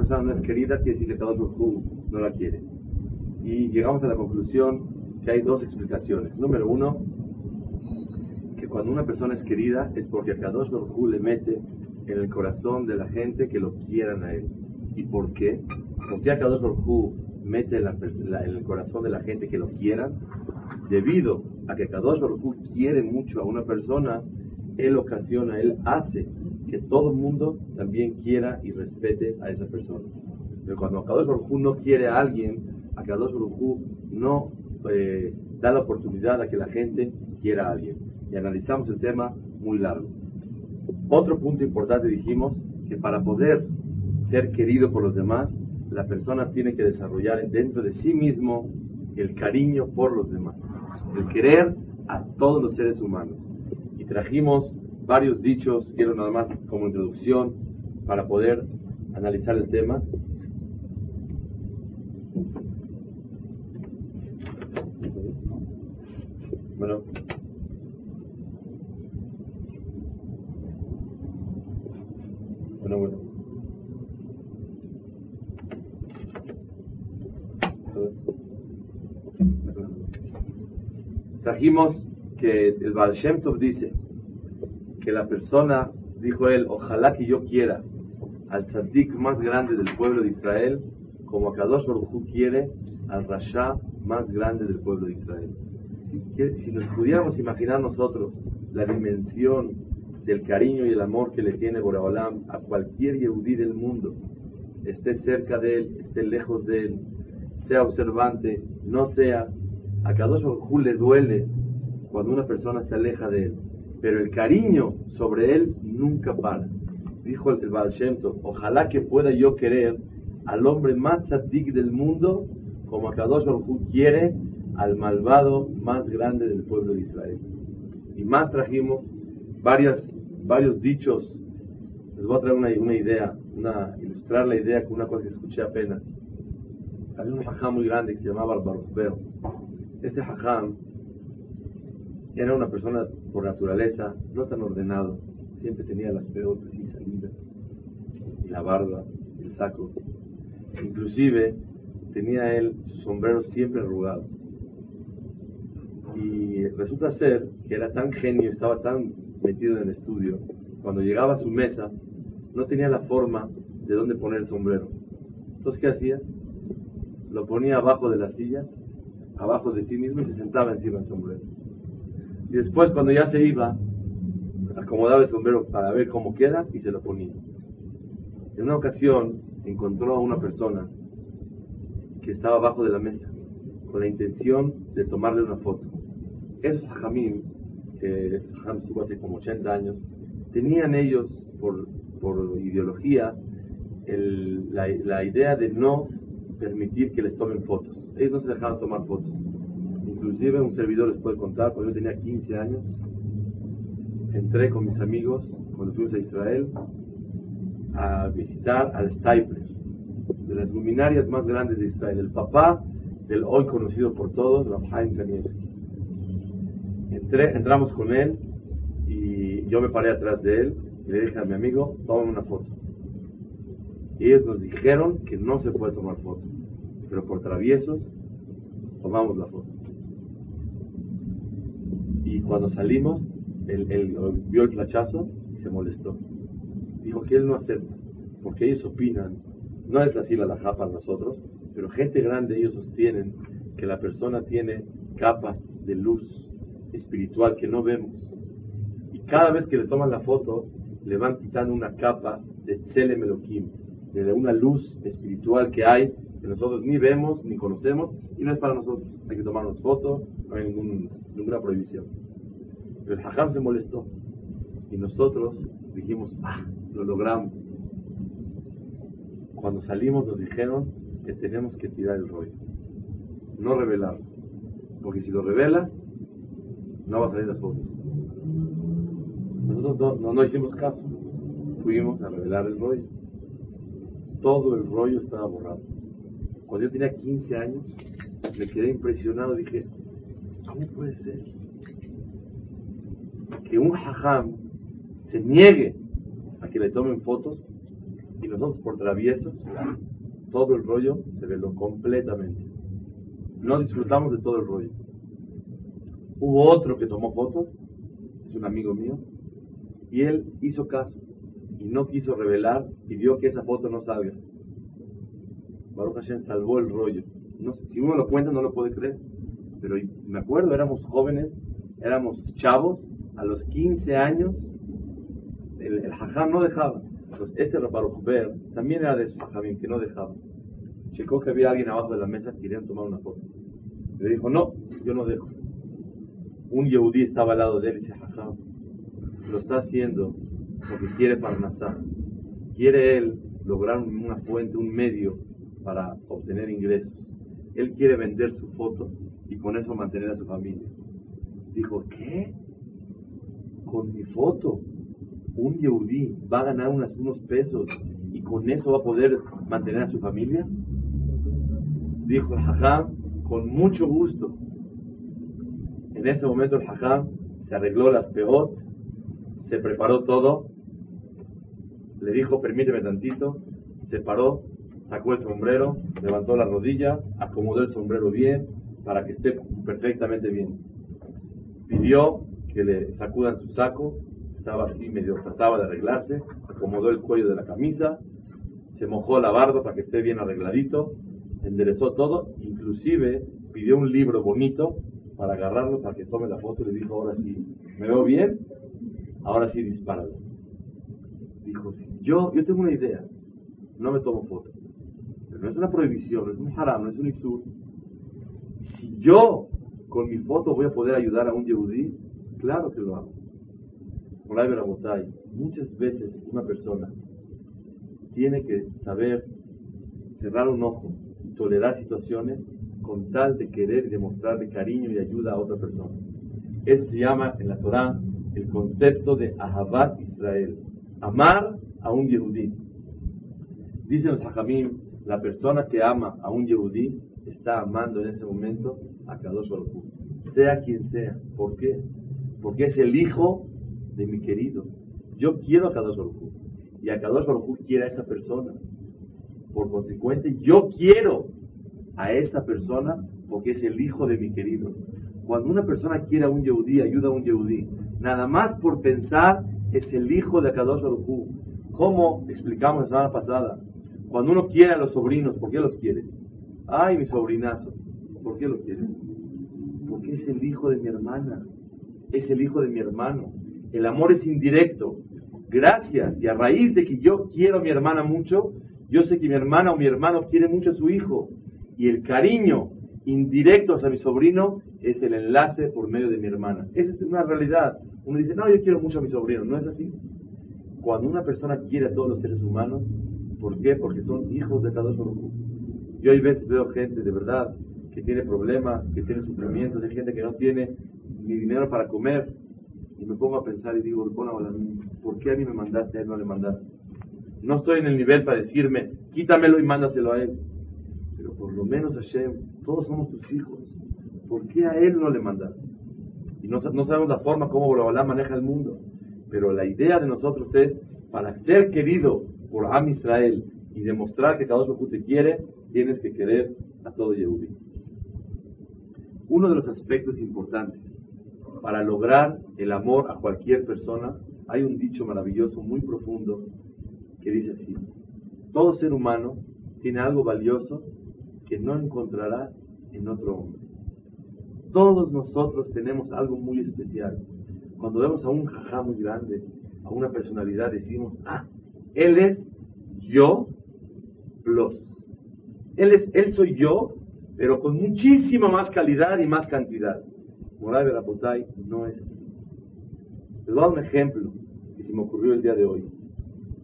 persona no es querida, quiere decir que cada uno no la quiere. Y llegamos a la conclusión que hay dos explicaciones. Número uno, que cuando una persona es querida es porque Kadosh Baruj le mete en el corazón de la gente que lo quieran a él. ¿Y por qué? Porque Kadosh Baruj mete en, el corazón de la gente que lo quieran, debido a que Kadosh Baruj quiere mucho a una persona, él ocasiona, él hace que todo el mundo también quiera y respete a esa persona. Pero cuando Kadosh Baruj no quiere a alguien, a Kadosh Baruj no eh, da la oportunidad a que la gente quiera a alguien. Y analizamos el tema muy largo. Otro punto importante dijimos que para poder ser querido por los demás, la persona tiene que desarrollar dentro de sí mismo el cariño por los demás, el querer a todos los seres humanos. Y trajimos varios dichos, quiero nada más como introducción para poder analizar el tema. Bueno, bueno, bueno. Trajimos que el Baal dice que la persona, dijo él, ojalá que yo quiera al tzaddik más grande del pueblo de Israel, como Kadosh Baruj quiere al Rasha más grande del pueblo de Israel si nos pudiéramos imaginar nosotros la dimensión del cariño y el amor que le tiene Boraholam a cualquier Yehudí del mundo, esté cerca de él, esté lejos de él, sea observante, no sea, a Kadosh Baruj le duele cuando una persona se aleja de él, pero el cariño sobre él nunca para. Dijo el Baal Shem ojalá que pueda yo querer al hombre más tzadik del mundo como a Kadosh Baruj quiere al malvado más grande del pueblo de Israel. Y más trajimos varias, varios dichos. Les voy a traer una, idea, una, ilustrar la idea con una cosa que escuché apenas. Había un hajam muy grande que se llamaba Baruchbeo. Este hajam era una persona por naturaleza no tan ordenado. Siempre tenía las pelotas y salidas, y la barba, el saco. Inclusive tenía él su sombrero siempre arrugado y resulta ser que era tan genio, estaba tan metido en el estudio, cuando llegaba a su mesa, no tenía la forma de dónde poner el sombrero. Entonces, ¿qué hacía? Lo ponía abajo de la silla, abajo de sí mismo y se sentaba encima del sombrero. Y después, cuando ya se iba, acomodaba el sombrero para ver cómo queda y se lo ponía. En una ocasión encontró a una persona que estaba abajo de la mesa con la intención de tomarle una foto. Esos hajamim, que estuvo hace como 80 años, tenían ellos por, por ideología la, la, idea de no permitir que les tomen fotos. Ellos no se dejaban tomar fotos. Inclusive un servidor les puede contar, cuando yo tenía 15 años, entré con mis amigos, cuando fuimos a Israel, a visitar al Stapler, de las luminarias más grandes de Israel, el papá del hoy conocido por todos, Rafael Kanievski entramos con él y yo me paré atrás de él y le dije a mi amigo, toma una foto. Y ellos nos dijeron que no se puede tomar foto, pero por traviesos tomamos la foto. Y cuando salimos, él, vio el flachazo y se molestó. Dijo que él no acepta, porque ellos opinan, no es así la laja para nosotros, pero gente grande ellos sostienen que la persona tiene capas de luz espiritual que no vemos. Y cada vez que le toman la foto, le van quitando una capa de Elohim, de una luz espiritual que hay, que nosotros ni vemos ni conocemos, y no es para nosotros. Hay que tomarnos fotos, no hay ninguna prohibición. Pero el Hajam se molestó. Y nosotros dijimos, ah, lo logramos. Cuando salimos nos dijeron que tenemos que tirar el rollo, no revelarlo. Porque si lo revelas, no va a salir las fotos. Nosotros no, no, hicimos caso. Fuimos a revelar el rollo. Todo el rollo estaba borrado. Cuando yo tenía 15 años, me quedé impresionado. Dije, ¿cómo puede ser que un hajam se niegue a que le tomen fotos y nosotros por traviesos, todo el rollo se veló completamente. No disfrutamos de todo el rollo. Hubo otro que tomó fotos, es un amigo mío, y él hizo caso y no quiso revelar y vio que esa foto no salga. Baruch Hashem salvó el rollo. Si uno lo cuenta no lo puede creer, pero me acuerdo, éramos jóvenes, éramos chavos, a los 15 años, el, el hajam no dejaba. Entonces, este Baruch Ber también era de esos hajamim que no dejaba. Checó que había alguien abajo de la mesa que querían tomar una foto. Le dijo, no, yo no dejo. Un yehudí estaba al lado de él y dice, hajam, lo está haciendo porque quiere Parnasá. Quiere él lograr una fuente, un medio para obtener ingresos. Él quiere vender su foto y con eso mantener a su familia. Dijo, ¿qué? Con mi foto, un yehudí va a ganar unos pesos y con eso va a poder mantener a su familia. Dijo el hajam, con mucho gusto. En ese momento el hajam se arregló las peot, se preparó todo, le dijo, permíteme tantito, se paró, sacó el sombrero, levantó la rodilla, acomodó el sombrero bien para que esté perfectamente bien. Pidió que le sacudan su saco, estaba así medio trataba de arreglarse, acomodó el cuello de la camisa, se mojó la barba para que esté bien arregladito, enderezó todo, inclusive pidió un libro bonito para agarrarlo para que tome la foto y le dijo, ahora sí, ¿me veo bien? Ahora sí dispáralo. Dijo, yo, yo tengo una idea, no me tomo fotos. Pero no es una prohibición, no es un haram, no es un isur. Si yo con mi foto voy a poder ayudar a un yehudí, claro que lo hago. Muchas veces una persona tiene que saber cerrar un ojo y tolerar situaciones con tal de querer y demostrarle cariño y ayuda a otra persona. Eso se llama en la Torah el concepto de Ahabat Israel, amar a un Yehudí. Dicen los Hajamim, la persona que ama a un Yehudí está amando en ese momento a Kadosh Baruj sea quien sea. ¿Por qué? Porque es el hijo de mi querido. Yo quiero a Kadosh Baruj y a Kadosh Baruj quiere a esa persona. Por consecuente, yo quiero a esa persona porque es el hijo de mi querido. Cuando una persona quiere a un Yehudí, ayuda a un Yehudí, nada más por pensar es el hijo de Kadosh Baruj ¿Cómo explicamos la semana pasada? Cuando uno quiere a los sobrinos, ¿por qué los quiere? Ay, mi sobrinazo. ¿Por qué lo quiere? Porque es el hijo de mi hermana. Es el hijo de mi hermano. El amor es indirecto. Gracias. Y a raíz de que yo quiero a mi hermana mucho, yo sé que mi hermana o mi hermano quiere mucho a su hijo. Y el cariño indirecto hacia mi sobrino es el enlace por medio de mi hermana. Esa es una realidad. Uno dice, no, yo quiero mucho a mi sobrino. No es así. Cuando una persona quiere a todos los seres humanos, ¿por qué? Porque son hijos de cada uno. Yo hay veces veo gente de verdad que tiene problemas, que tiene sufrimientos, hay gente que no tiene ni dinero para comer. Y me pongo a pensar y digo, ¿por qué a mí me mandaste, a él no le mandaste? No estoy en el nivel para decirme, quítamelo y mándaselo a él. Pero por lo menos Hashem, todos somos tus hijos. ¿Por qué a él no le mandaste? Y no, sabemos la forma como Borobalá maneja el mundo. Pero la idea de nosotros es, para ser querido por Am Israel y demostrar que cada uno te quiere, tienes que querer a todo Yehudi. Uno de los aspectos importantes para lograr el amor a cualquier persona, hay un dicho maravilloso, muy profundo, que dice así, todo ser humano tiene algo valioso que no encontrarás en otro hombre. Todos nosotros tenemos algo muy especial. Cuando vemos a un jajá muy grande, a una personalidad, decimos, ah, él es yo plus. Él, es, él soy yo, pero con muchísima más calidad y más cantidad. Moray Berapotay no es así. Les voy a dar un ejemplo que se me ocurrió el día de hoy.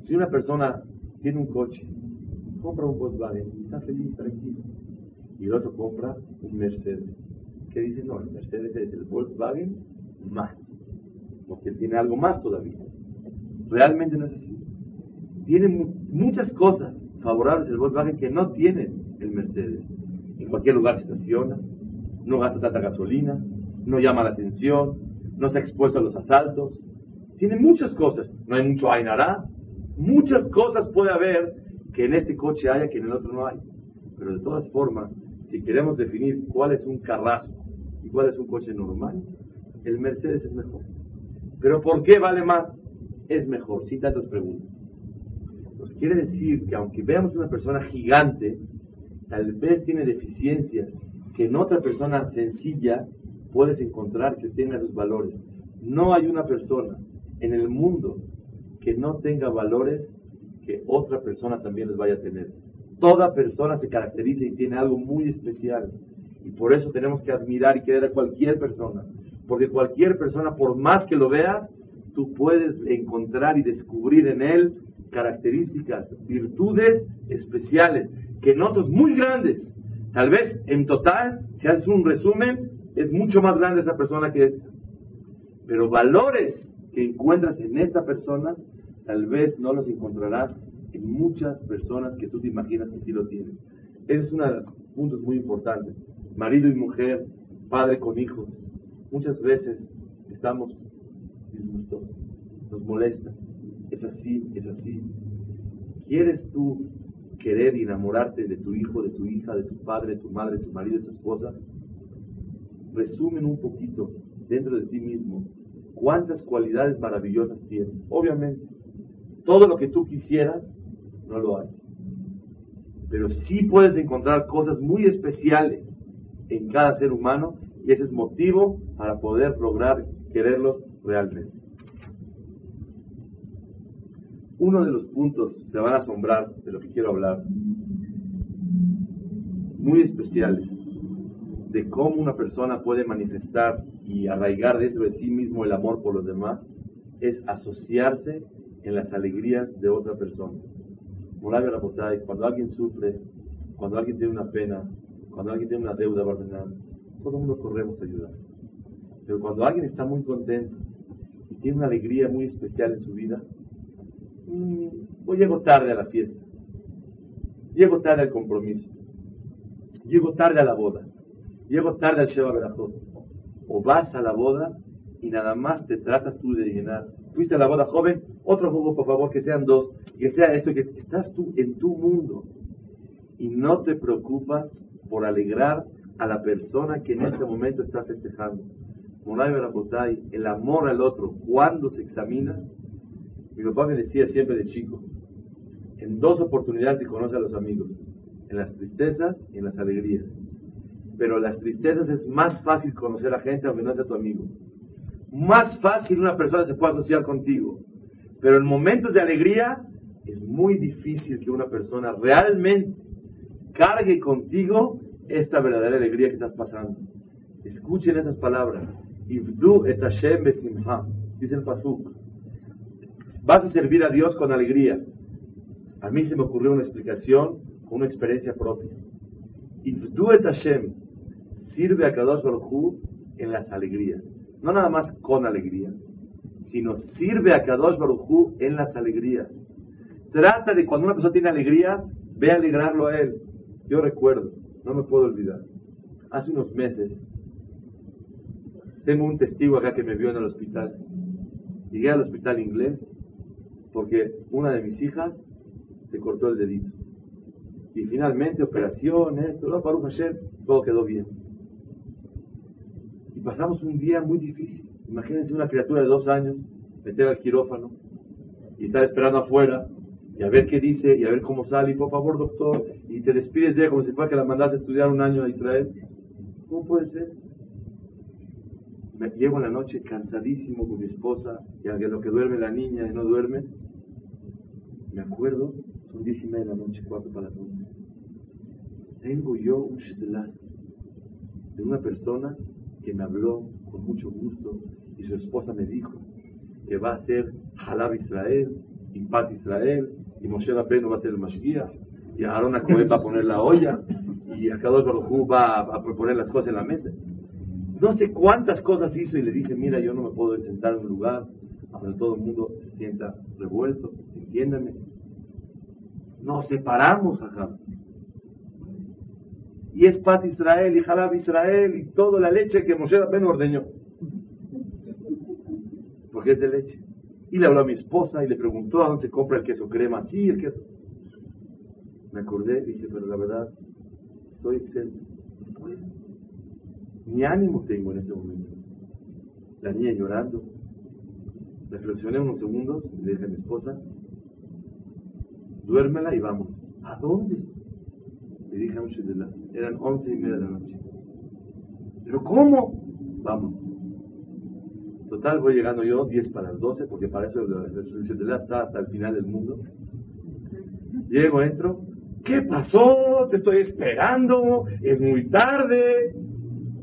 Si una persona tiene un coche, compra un Volkswagen, está feliz, tranquilo, y el otro compra un Mercedes, ¿qué dice? No, el Mercedes es el Volkswagen más porque tiene algo más todavía. Realmente no es así. Tiene muchas cosas favorables el Volkswagen que no tiene el Mercedes. En cualquier lugar se estaciona, no gasta tanta gasolina, no llama la atención, no se expuesto a los asaltos. Tiene muchas cosas. No hay mucho Ainará, Muchas cosas puede haber que en este coche haya que en el otro no hay. Pero de todas formas, si queremos definir cuál es un carrasco y cuál es un coche normal, el Mercedes es mejor. Pero ¿por qué vale más? Es mejor, sin tantas preguntas. Nos quiere decir que aunque veamos una persona gigante, tal vez tiene deficiencias que en otra persona sencilla puedes encontrar que tenga sus valores. No hay una persona en el mundo que no tenga valores que otra persona también les vaya a tener. Toda persona se caracteriza y tiene algo muy especial. Y por eso tenemos que admirar y querer a cualquier persona. Porque cualquier persona, por más que lo veas, tú puedes encontrar y descubrir en él características, virtudes especiales, que en otros muy grandes. Tal vez en total, si haces un resumen, es mucho más grande esa persona que esta. Pero valores que encuentras en esta persona tal vez no los encontrarás en muchas personas que tú te imaginas que sí lo tienen. Ese es uno de los puntos muy importantes. Marido y mujer, padre con hijos. Muchas veces estamos disgustos, nos molesta. Es así, es así. ¿Quieres tú querer enamorarte de tu hijo, de tu hija, de tu padre, de tu madre, de tu marido, de tu esposa? Resumen un poquito dentro de ti mismo cuántas cualidades maravillosas tienes. Obviamente, todo lo que tú quisieras, no lo hay. Pero sí puedes encontrar cosas muy especiales en cada ser humano y ese es motivo para poder lograr quererlos realmente. Uno de los puntos, se van a asombrar de lo que quiero hablar, muy especiales, de cómo una persona puede manifestar y arraigar dentro de sí mismo el amor por los demás, es asociarse en las alegrías de otra persona. cuando alguien sufre, cuando alguien tiene una pena, cuando alguien tiene una deuda, todo el mundo corremos a ayudar. Pero cuando alguien está muy contento y tiene una alegría muy especial en su vida, mmm, pues llego tarde a la fiesta, llego tarde al compromiso, llego tarde a la boda, llego tarde al Sheba Berajot, o vas a la boda y nada más te tratas tú de llenar. Fuiste a la boda joven, otro jugo, por favor, que sean dos, que sea esto, que estás tú en tu mundo. Y no te preocupas por alegrar a la persona que en este momento está festejando. Moray Berabotay, el amor al otro, cuando se examina, mi papá me decía siempre de chico, en dos oportunidades se conoce a los amigos, en las tristezas y en las alegrías. Pero las tristezas es más fácil conocer a gente aunque no sea tu amigo más fácil una persona se puede asociar contigo. Pero en momentos de alegría es muy difícil que una persona realmente cargue contigo esta verdadera alegría que estás pasando. Escuchen esas palabras. Ibdu et Hashem Dice el Pasuk. Vas a servir a Dios con alegría. A mí se me ocurrió una explicación una experiencia propia. Ibdu et Hashem. Sirve a Kadosh Baruj en las alegrías no nada más con alegría, sino sirve a Kadosh Barujú en las alegrías. Trata de cuando una persona tiene alegría, ve a alegrarlo a él. Yo recuerdo, no me puedo olvidar, hace unos meses, tengo un testigo acá que me vio en el hospital. Llegué al hospital inglés porque una de mis hijas se cortó el dedito. Y finalmente, operación, esto, no, Baruch Hashem, todo quedó bien pasamos un día muy difícil. Imagínense una criatura de dos años meter al quirófano y estar esperando afuera y a ver qué dice y a ver cómo sale. Y por favor, doctor, y te despides de ella como si fuera que la mandaste a estudiar un año a Israel. ¿Cómo puede ser? Me llego en la noche cansadísimo con mi esposa y a lo que duerme la niña y no duerme. Me acuerdo, son diez y media de la noche, cuatro para las once. Tengo yo un de una persona que me habló con mucho gusto y su esposa me dijo que va a ser Halab Israel, Impat Israel, y Moshe Rabbeinu va a ser el Mashgiach, y Aaron Cohen va a poner la olla, y Akadosh Baruj va a, proponer las cosas en la mesa. No sé cuántas cosas hizo y le dije, mira, yo no me puedo sentar en un lugar donde todo el mundo se sienta revuelto, entiéndame. Nos separamos, acá y es Pat Israel y Jalab Israel y toda la leche que Moshe Rabbeinu ordeñó. Porque es de leche. Y le habló a mi esposa y le preguntó a dónde se compra el queso crema. Sí, el queso. Me acordé y dije, pero la verdad, estoy exento. Ni ánimo tengo en este momento. La niña llorando. Reflexioné unos segundos y le dije a mi esposa, duérmela y vamos. ¿A dónde? Le dije a un las eran once y media de la noche. ¿Pero cómo? Vamos. Total, voy llegando yo 10 para las 12, porque para eso el la está hasta el final del mundo. Llego, entro. ¿Qué pasó? Te estoy esperando. Es muy tarde.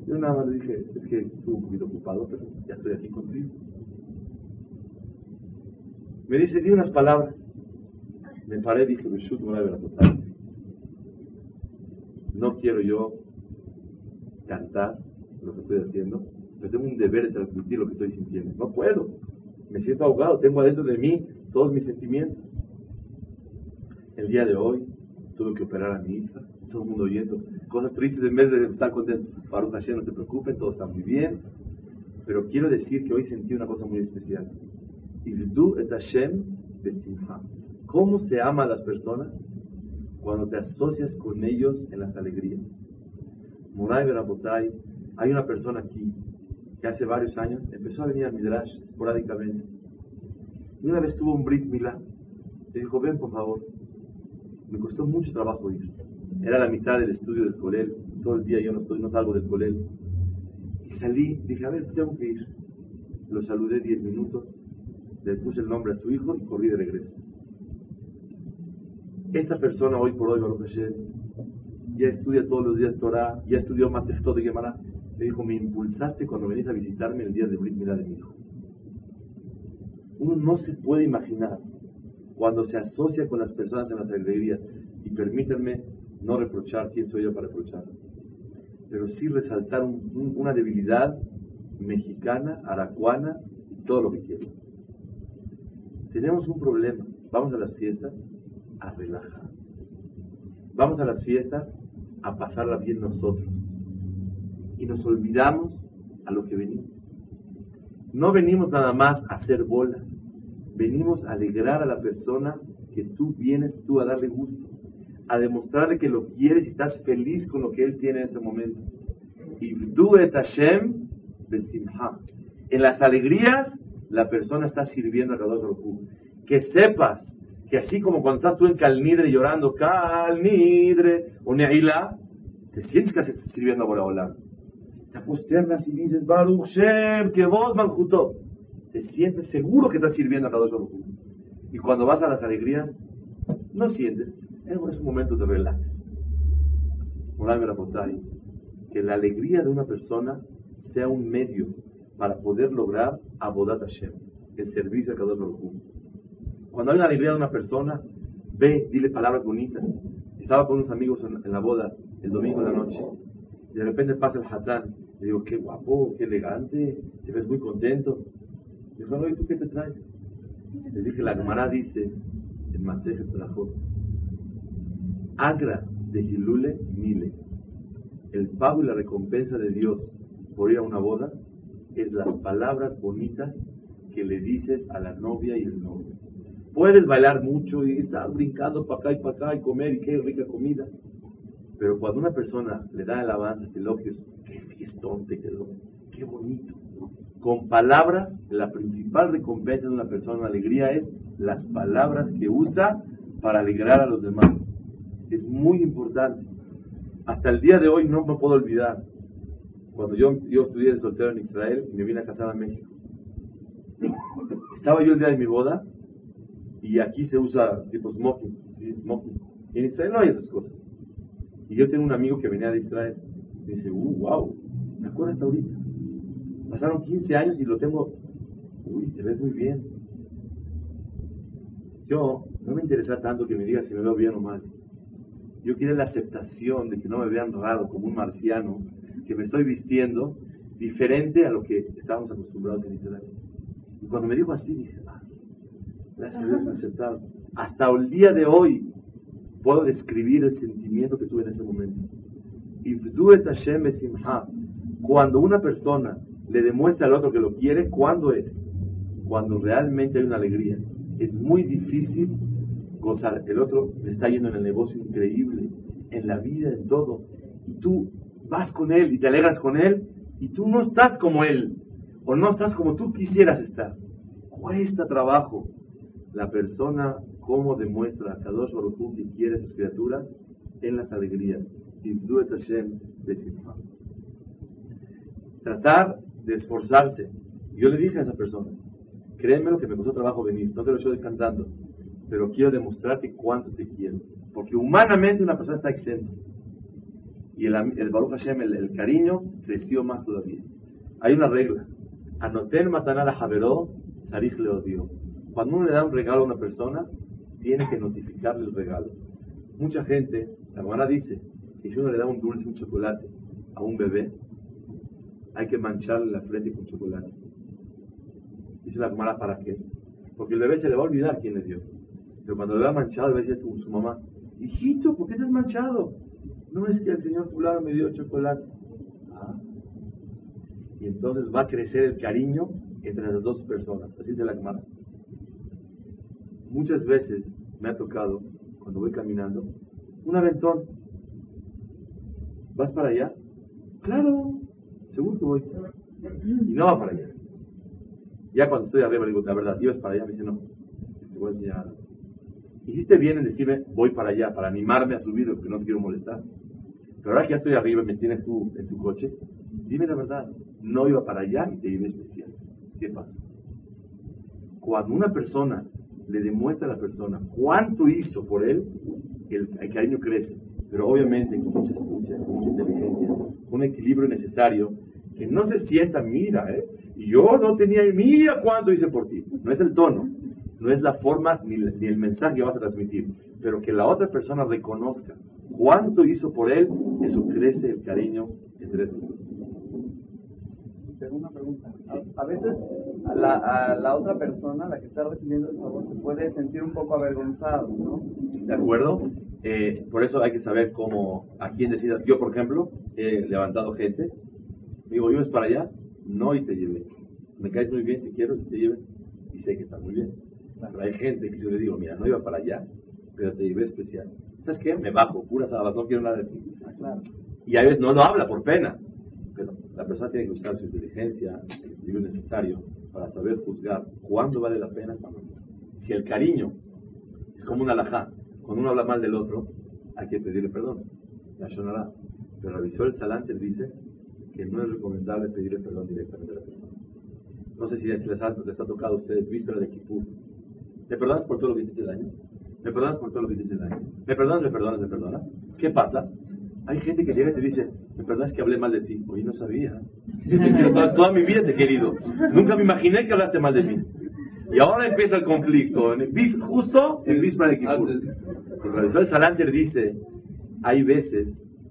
Yo nada más le dije, es que estuve un poquito ocupado, pero ya estoy aquí contigo. Me dice, di unas palabras. Me paré, dije, no quiero yo cantar lo que estoy haciendo, pero tengo un deber de transmitir lo que estoy sintiendo. No puedo. Me siento ahogado, tengo adentro de mí todos mis sentimientos. El día de hoy tuve que operar a mi hija, todo el mundo oyendo cosas tristes en vez de estar contento. Para Hashem, no se preocupen, todo está muy bien. Pero quiero decir que hoy sentí una cosa muy especial. et Hashem ¿Cómo se ama a las personas? Cuando te asocias con ellos en las alegrías. Moray Berabotay, hay una persona aquí que hace varios años empezó a venir a Midrash esporádicamente. Y una vez tuvo un Brit Milá. Le dijo, ven por favor. Me costó mucho trabajo ir. Era la mitad del estudio del colel. Todo el día yo no, estoy, no salgo del colel. Y salí, dije, a ver, tengo que ir. Lo saludé 10 minutos, le puse el nombre a su hijo y corrí de regreso. Esta persona hoy por hoy, Baruch Hashem, ya estudia todos los días Torah, ya estudió más de Gemara. Le dijo, me impulsaste cuando venís a visitarme el día de Brit Milá de mi hijo. Uno no se puede imaginar cuando se asocia con las personas en las alegrías. Y permítanme no reprochar quién soy yo para reprochar, pero sí resaltar una debilidad mexicana, aracuana y todo lo que quiero. Tenemos un problema. Vamos a las fiestas a relajar. Vamos a las fiestas a pasarla bien nosotros. Y nos olvidamos a lo que venimos. No venimos nada más a hacer bola. Venimos a alegrar a la persona que tú vienes tú a darle gusto. A demostrarle que lo quieres y estás feliz con lo que él tiene en ese momento. Y et Hashem En las alegrías, la persona está sirviendo a otro. Que sepas que así como cuando estás tú en Calnidre llorando, Calnidre, o Neila, te sientes que estás sirviendo a Bola Te aposternas y dices, Baruch Shem, que vos, Manjutó. Te sientes seguro que estás sirviendo a Kadosh Baruch Y cuando vas a las alegrías, no sientes. Es un momento de relax. Que la alegría de una persona sea un medio para poder lograr Abodat Hashem, el servicio a Kadosh Baruch cuando hay una alegría de una persona, ve, dile palabras bonitas. Estaba con unos amigos en, la boda el domingo de la noche. Y de repente pasa el hatán. Le digo, qué guapo, qué elegante, te ves muy contento. Me dijo, no, ¿y tú qué te traes? Le dije, la Gemara dice, en Maseje Agra de Gilule Mile. El pago y la recompensa de Dios por ir a una boda es las palabras bonitas que le dices a la novia y el novio. Puedes bailar mucho y estar brincando para acá y para acá y comer y qué rica comida. Pero cuando una persona le da alabanzas, elogios, qué fiestón te quedó, qué bonito. Con palabras, la principal recompensa de una persona, alegría, es las palabras que usa para alegrar a los demás. Es muy importante. Hasta el día de hoy no me puedo olvidar. Cuando yo, yo estudié soltero en Israel y me vine a casar a México. Estaba yo el día de mi boda y aquí se usa tipo smoking, ¿sí? smoking. En Israel no hay esas cosas. Y yo tengo un amigo que venía de Israel. Y dice, uh, wow, me acuerdo hasta ahorita. Pasaron 15 años y lo tengo. Uy, te ves muy bien. Yo no me interesa tanto que me digas si me veo bien o mal. Yo quiero la aceptación de que no me vean raro como un marciano, que me estoy vistiendo diferente a lo que estábamos acostumbrados en Israel. Y cuando me dijo así, dije, ah, hasta el día de hoy puedo describir el sentimiento que tuve en ese momento. Cuando una persona le demuestra al otro que lo quiere, ¿cuándo es? cuando realmente hay una alegría. Es muy difícil gozar. El otro está yendo en el negocio increíble, en la vida, en todo. Y tú vas con él y te alegras con él y tú no estás como él o no estás como tú quisieras estar. Cuesta trabajo. La persona, como demuestra a Kadosh Baruch que quiere a sus criaturas en las alegrías. Tratar de esforzarse. Yo le dije a esa persona, créeme lo que me costó trabajo venir, no te lo estoy cantando, pero quiero demostrarte cuánto te quiero. Porque humanamente una persona está exenta. Y el, el Baruch Hashem, el, cariño, creció más todavía. Hay una regla. Anoten matanar a Javeró, Sarich le odió. Cuando uno le da un regalo a una persona, tiene que notificarle el regalo. Mucha gente, la hermana dice, que si uno le da un dulce, un chocolate a un bebé, hay que mancharle la frente con chocolate. Dice la hermana, ¿para qué? Porque el bebé se le va a olvidar quién le dio. Pero cuando le da manchado, le va a decir a su mamá, hijito, ¿por qué estás manchado? No es que el señor fulano me dio chocolate. Ah. Y entonces va a crecer el cariño entre las dos personas. Así es la cámara. Muchas veces me ha tocado, cuando voy caminando, un aventón. ¿Vas para allá? Claro, seguro que voy. Y no va para allá. Ya cuando estoy arriba le digo, la verdad, ¿ibas para allá? Me dice, no. Te voy a enseñar Hiciste bien en decirme, voy para allá, para animarme a subir, porque no te quiero molestar. Pero ahora que ya estoy arriba y me tienes tú en tu coche, dime la verdad, no iba para allá y te iba especial. ¿Qué pasa? Cuando una persona le demuestra a la persona cuánto hizo por él, el, cariño crece. Pero obviamente con mucha astucia, con mucha inteligencia, un equilibrio necesario, que no se sienta, mira, ¿eh? yo no tenía, mira cuánto hice por ti. No es el tono, no es la forma ni, ni el mensaje que vas a transmitir, pero que la otra persona reconozca cuánto hizo por él, eso crece el cariño entre esos dos. Segunda pregunta. A, veces a la, a la, otra persona, la que está recibiendo el favor, se puede sentir un poco avergonzado, ¿no? ¿De acuerdo? Eh, por eso hay que saber cómo, a quién decida. Yo, por ejemplo, he levantado gente, digo, ¿yo es para allá? No, y te llevé. Me caes muy bien, te quiero, y te lleve. Y sé que está muy bien. Pero hay gente que yo le digo, mira, no iba para allá, pero te llevé especial. ¿Sabes qué? Me bajo, pura sábado, no quiero nada de ti. Ah, y a veces no lo habla por pena. Pero la persona tiene que usar su inteligencia, el equilibrio necesario para saber juzgar cuándo vale la pena, Si el cariño es como una alajá, cuando uno habla mal del otro, hay que pedirle perdón. La shonará. Pero el visor Salanter dice que no es recomendable pedirle perdón directamente a la persona. No sé si les ha, les ha tocado a ustedes víspera de Kipur. ¿Te perdonas por todo lo que hiciste el año? ¿Me perdonas por todo lo que dices daño? ¿Me perdonas, me perdonas, me perdonas? ¿Qué pasa? Hay gente que llega y te dice, ¿me perdonas que hablé mal de ti? Oye, no sabía. toda, mi vida te he querido. Nunca me imaginé que hablaste mal de mí. Y ahora empieza el conflicto, justo en víspera de Kippur. El profesor Salanter dice, hay veces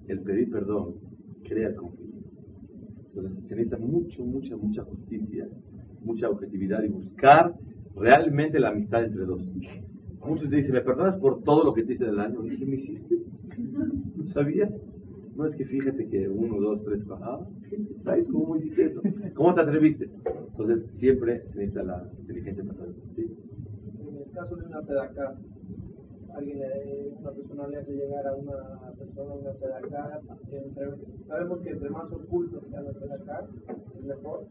el pedir perdón crea el conflicto. Entonces se necesita mucho, mucha, mucha justicia, mucha objetividad y buscar realmente la amistad entre dos. Muchos dicen, ¿me perdonas por todo lo que te hice del año? ¿Qué me hiciste? ¿No sabía? No es que fíjate que uno, dos, tres, ah, ¿sabes cómo hiciste eso? ¿Cómo te atreviste? Entonces siempre se necesita la inteligencia pasada. ¿sí? En el caso de una sedaca, alguien, una persona le hace llegar a una persona una sedaca, sabemos que entre más ocultos sea la sedaca, es mejor.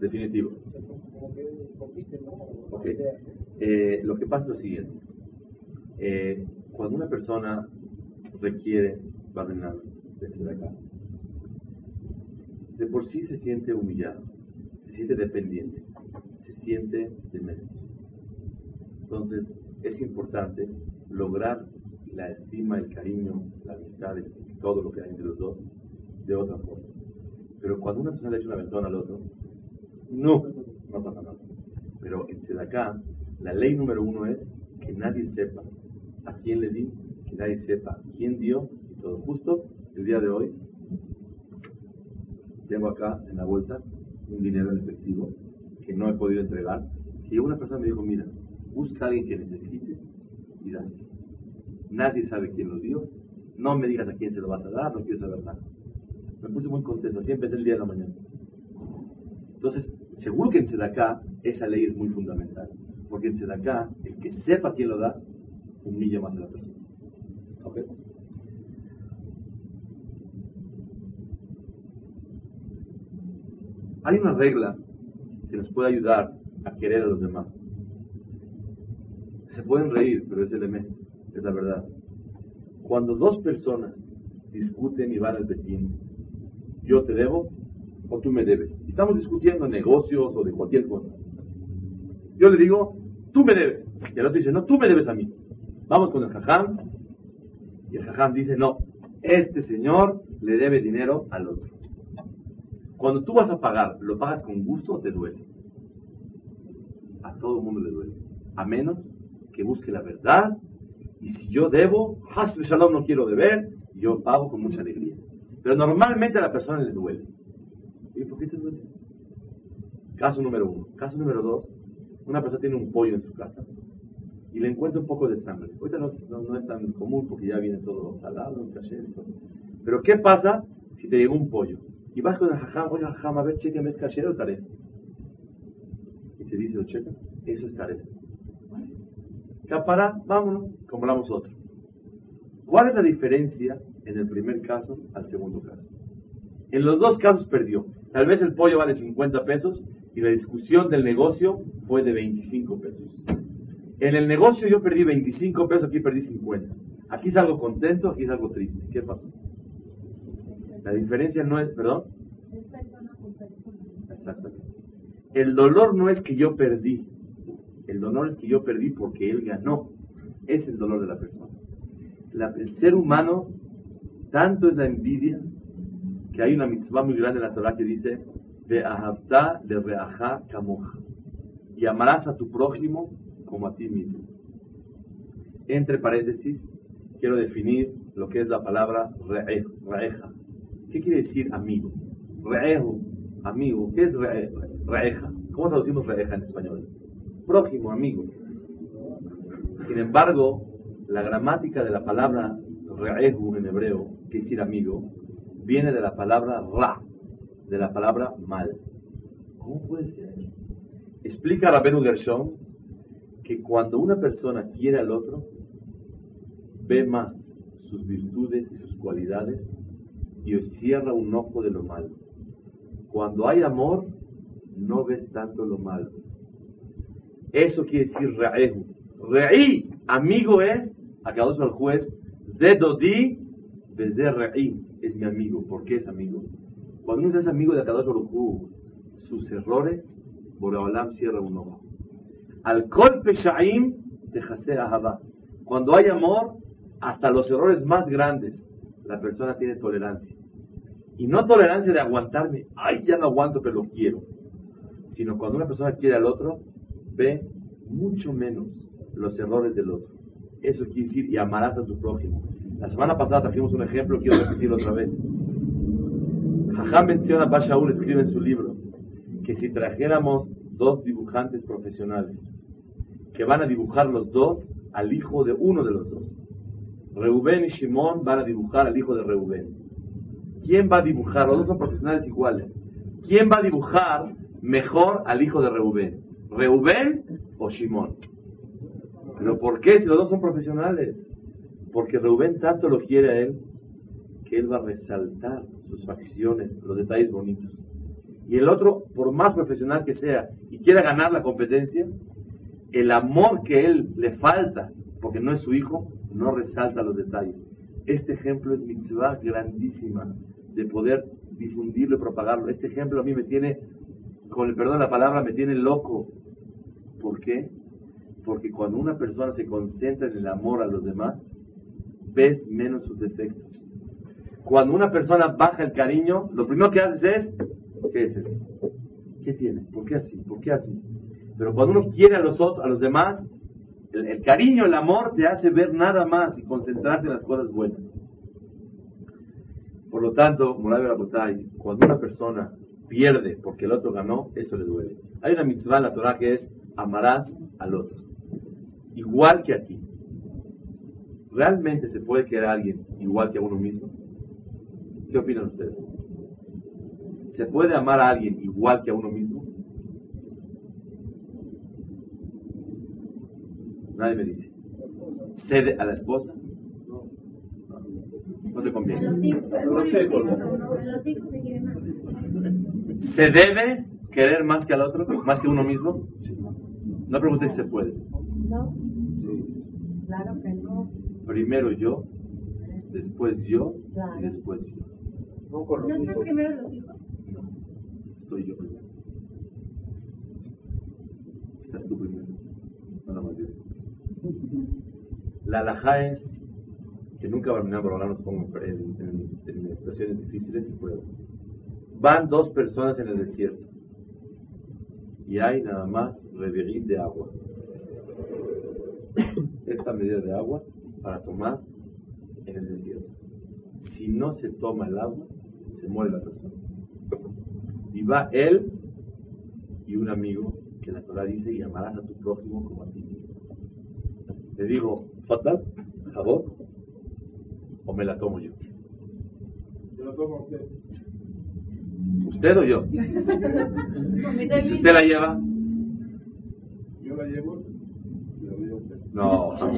Definitivo. Eh, lo que pasa es lo siguiente. Eh, cuando una persona requiere Barrenal de acá, de por sí se siente humillado, se siente dependiente, se siente de menos. Entonces, es importante lograr la estima, el cariño, la amistad, todo lo que hay entre los dos, de otra forma. Pero cuando una persona le echa una ventona al otro, no, no pasa nada. Pero en acá la ley número uno es que nadie sepa a quién le di, que nadie sepa quién dio y todo. Justo el día de hoy tengo acá en la bolsa un dinero en efectivo que no he podido entregar. Y una persona me dijo, mira, busca a alguien que necesite y dáselo. Nadie sabe quién lo dio. No me digas a quién se lo vas a dar, no quiero saber nada. Me puse muy contento, así empecé el día de la mañana. Entonces, Seguro que en Sedaká esa ley es muy fundamental. Porque en Sedaká, el que sepa quién lo da, humilla más a la persona. Hay una regla que nos puede ayudar a querer a los demás. Se pueden reír, pero es el elemento, es la verdad. Cuando dos personas discuten y van al Betín, yo te debo o tú me debes. Estamos discutiendo negocios o de cualquier cosa. Yo le digo, tú me debes. Y el otro dice, no, tú me debes a mí. Vamos con el jajam. Y el jajam dice, no, este señor le debe dinero al otro. Cuando tú vas a pagar, ¿lo pagas con gusto o te duele? A todo el mundo le duele. A menos que busque la verdad. Y si yo debo, Hasbe Shalom no quiero deber, yo pago con mucha alegría. Pero normalmente a la persona le duele. Caso número uno. Caso número dos. Una persona tiene un pollo en su casa y le encuentra un poco de sangre. Ahorita no, es tan común porque ya viene todo salado, caché todo. Pero ¿qué pasa si te llegó un pollo? Y vas con el jajam, oye jajam, a ver, chequeme, ¿es caché o tarea? Y te dice, checa, eso es tarea. Capara, vámonos, compramos otro. ¿Cuál es la diferencia en el primer caso al segundo caso? En los dos casos perdió. Tal vez el pollo vale 50 pesos y la discusión del negocio fue de 25 pesos. En el negocio yo perdí 25 pesos, aquí perdí 50. Aquí salgo contento, aquí salgo triste. ¿Qué pasó? La diferencia no es, perdón. Exactamente. El dolor no es que yo perdí. El dolor es que yo perdí porque él ganó. Es el dolor de la persona. el ser humano, tanto es la envidia, que hay una mitzvah muy grande en la Torah que dice, de ahavta de reaja kamoja. Y amarás a tu prójimo como a ti mismo. Entre paréntesis, quiero definir lo que es la palabra reeja. ¿Qué quiere decir amigo? Reejo, amigo. ¿Qué es reeja? ¿Cómo traducimos reeja en español? Prójimo, amigo. Sin embargo, la gramática de la palabra reehu en hebreo, que quiere decir amigo, viene de la palabra ra, de la palabra mal. ¿Cómo puede ser? Explica Rabenu Gershon que cuando una persona quiere al otro, ve más sus virtudes y sus cualidades y cierra un ojo de lo malo. Cuando hay amor, no ves tanto lo malo. Eso quiere decir re'ehu. Re'i, amigo es, acá al juez, Zedodi, Bezer Re'i, es mi amigo. ¿Por qué es amigo? Cuando uno es amigo de Akadosh Baruj sus errores, Boreolam cierra un ojo. Al kol peshaim te ahava. Cuando hay amor, hasta los errores más grandes, la persona tiene tolerancia. Y no tolerancia de aguantarme, ay, ya no aguanto, pero lo quiero. Sino cuando una persona quiere al otro, ve mucho menos los errores del otro. Eso quiere decir, y amarás a tu prójimo. La semana pasada trajimos un ejemplo, quiero repetirlo otra vez. Jajam menciona, Bashaul escribe en su libro, que si trajéramos dos dibujantes profesionales, que van a dibujar los dos al hijo de uno de los dos. Reubén y Shimón van a dibujar al hijo de Reubén. ¿Quién va a dibujar? Los dos son profesionales iguales. ¿Quién va a dibujar mejor al hijo de Reubén? ¿Reubén o Shimón? ¿Pero por qué si los dos son profesionales? Porque Reubén tanto lo quiere a él que él va a resaltar sus facciones, los detalles bonitos. Y el otro, por más profesional que sea y quiera ganar la competencia, el amor que él le falta, porque no es su hijo, no resalta los detalles. Este ejemplo es mitzvah grandísima de poder difundirlo y propagarlo. Este ejemplo a mí me tiene, con el perdón de la palabra, me tiene loco. ¿Por qué? Porque cuando una persona se concentra en el amor a los demás, ves menos sus defectos. Cuando una persona baja el cariño, lo primero que haces es, ¿qué es esto? ¿Qué tiene? ¿Por qué así? ¿Por qué así? Pero cuando uno quiere a los otros, a los demás, el, cariño, el amor te hace ver nada más y concentrarte en las cosas buenas. Por lo tanto, Moray Rabotay, cuando una persona pierde porque el otro ganó, eso le duele. Hay una mitzvah en la Torah que es amarás al otro, igual que a ti, ¿realmente se puede querer a alguien igual que a uno mismo? ¿Qué opinan ustedes? ¿Se puede amar a alguien igual que a uno mismo? Nadie me dice. ¿Cede a la esposa? No te conviene. ¿Se debe querer más que al otro? ¿Más que uno mismo? No preguntes si se puede. No. Claro que no. Primero yo, después yo y después yo. No con ¿No hijos. primero los hijos? No. Estoy yo primero. Estás tú primero. No, no más bien. La alajá es que nunca Barminan Barolá nos ponga en, en- en situaciones difíciles y pruebas. Van dos personas en el desierto y hay nada más reverín de agua. Esta medida de agua para tomar en el desierto. Si no se toma el agua, se muere la persona. Y va él y un amigo que la Torah dice y amarás a tu prójimo como a ti mismo. Le digo, fatal, jabón, o me la tomo yo. Yo lo tomo usted. ¿Usted o yo? Si usted la lleva, Yo la llevo. y la doy a usted. No, no,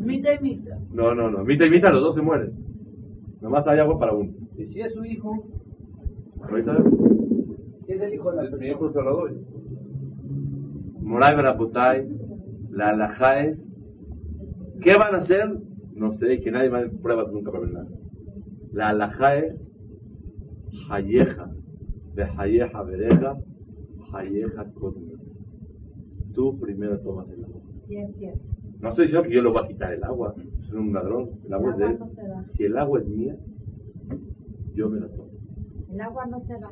Mita y mita. no, no, no. Mita y mita, los dos se mueren. Nomás hay agua para uno. Y si es su hijo, Ahorita vemos. es el hijo de la Mi persona. hijo se lo doy. Moray Baraputay, la alajá es, ¿qué van a hacer? No sé, que nadie va a hacer pruebas nunca para ver nada. La alajá es Hayeja, de Hayeja Bereja, Hayeja Kodmi. Tú primero tomas el agua. No estoy diciendo que yo le voy a quitar el agua, soy un ladrón, el agua es de él. Da. Si el agua es mía, yo me la tomo. El agua no se da.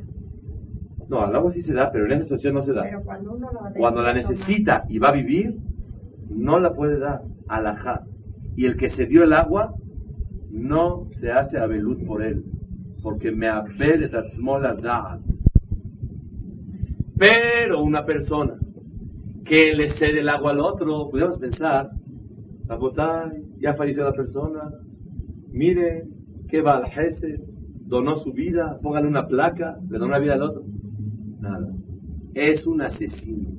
No, el agua sí se da, pero en esa situación no se da. Pero cuando uno lo Cuando la necesita y va a vivir, no la puede dar. Alajá. Y el que se dio el agua, no se hace abelut por él. Porque me abel atzmola da'at. Pero una persona que le cede el agua al otro, podemos pensar, Rabotay, ya falleció la persona, mire, que va al jefe, donó su vida, póngale una placa, le donó la vida al otro. Nada. Es un asesino.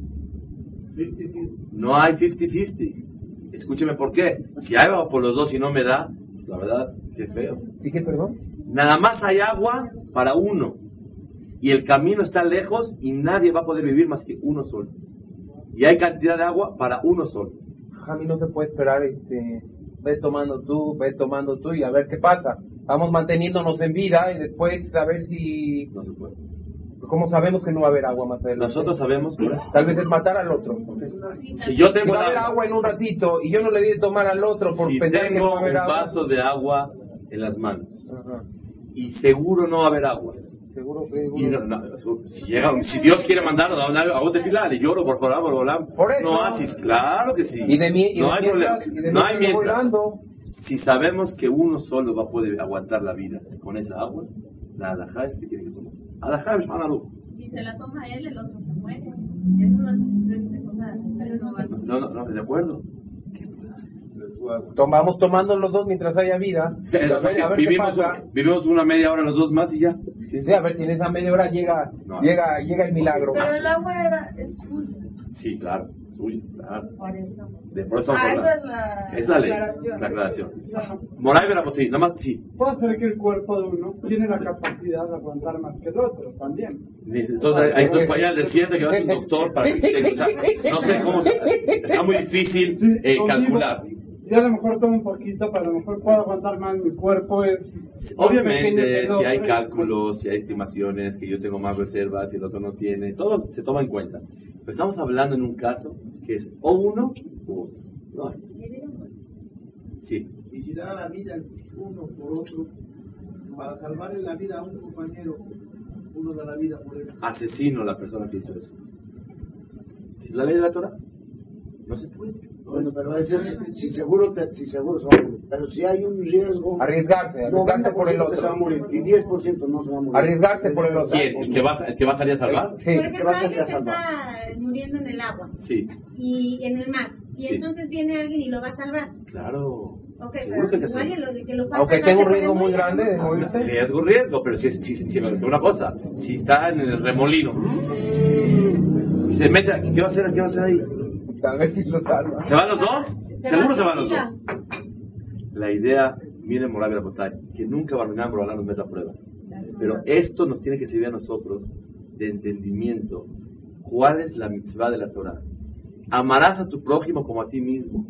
No hay 50-50. Escúcheme por qué. Si hay agua por los dos y no me da, la verdad, qué feo. ¿Sí que perdón? Nada más hay agua para uno. Y el camino está lejos y nadie va a poder vivir más que uno solo. Y hay cantidad de agua para uno solo. Javi, no se puede esperar, este, ve tomando tú, ve tomando tú y a ver qué pasa. Vamos manteniéndonos en vida y después a ver si, No se puede. ¿cómo sabemos que no va a haber agua más adelante? Nosotros sabemos. Tal vez es matar al otro. Si yo Si tengo va a haber agua, en un ratito y yo no le di de tomar al otro por si pensar que no tengo va a haber un agua. vaso de agua en las manos Ajá. y seguro no va a haber agua. Seguro que Y no- no, si, llega, si Dios quiere mandarnos a una a un desfilar, le lloro por favor, por volar. Por eso. No haces, claro que sí. Y de mí, y no de hay mientras- problema. y de No hay mientras. Si sabemos que uno solo va a poder aguantar la vida con esa agua, la alajá es que tiene que tomar. Alajá es manalu. Si se la toma él, el otro se muere. Es una es- cosa pero no No, no, no, de acuerdo. ¿Qué puedo hacer? De su agua. Tomamos tomando los dos mientras haya vida. Y a ver, a ver qué vivimos, pasa. vivimos una media hora los dos más y ya. Sí, a ver si en esa media hora llega, No. llega, llega el milagro. Pero el agua era, es suya. Sí, claro, suyo, claro. Por eso. De por eso Ah, esa es la, Es la ley, aclaración. la aclaración. Moray Verapotí, nada más, sí. Puede ser que el cuerpo de uno tiene la capacidad de aguantar más que el otro también. Entonces, hay que para allá al desierto que va a ser un doctor para que. O sea, no sé cómo. Está muy difícil Sí, eh, calcular. Yo a lo mejor tomo un poquito, pero a lo mejor puedo aguantar más. Mi cuerpo es. Obviamente, si hay cálculos, si hay estimaciones, que yo tengo más reservas y el otro no tiene, todo se toma en cuenta. Pero estamos hablando en un caso que es o uno u otro. No hay. Sí. Y si da la vida uno por otro, para salvarle la vida a un compañero, uno da la vida por él. Asesino la persona que hizo eso. ¿Si es la ley de la Torah? No se puede. Bueno, pero ese, si seguro, que- si seguro se va a morir. Pero si hay un riesgo, Arriesgarse, arriesgarse por el 90% que se va a otro. morir y 10% no se va a morir. Arriesgarse por el otro. ¿Quién? ¿El que va, el que va a salir a salvar? Sí. Te ejemplo, vas a alguien se salvar. está muriendo en el agua Sí, y en el mar. Y Sí. entonces viene alguien y lo va a salvar. claro. Ok, Seguro pero que que lo que lo va a Aunque tenga un riesgo muy grande de morirse. Riesgo, riesgo, pero si, si, si, si- una cosa, si está en el remolino y se mete, ¿qué va a hacer? ¿Qué va a hacer ahí? A ver si lo salva. ¿Se van los dos? Se Seguro se van los dos. La idea, miren Moravia Botay, que nunca Barminan Borolán nos meta pruebas. Pero esto nos tiene que servir a nosotros de entendimiento. ¿Cuál es la mitzvah de la Torah? Amarás a tu prójimo como a ti mismo.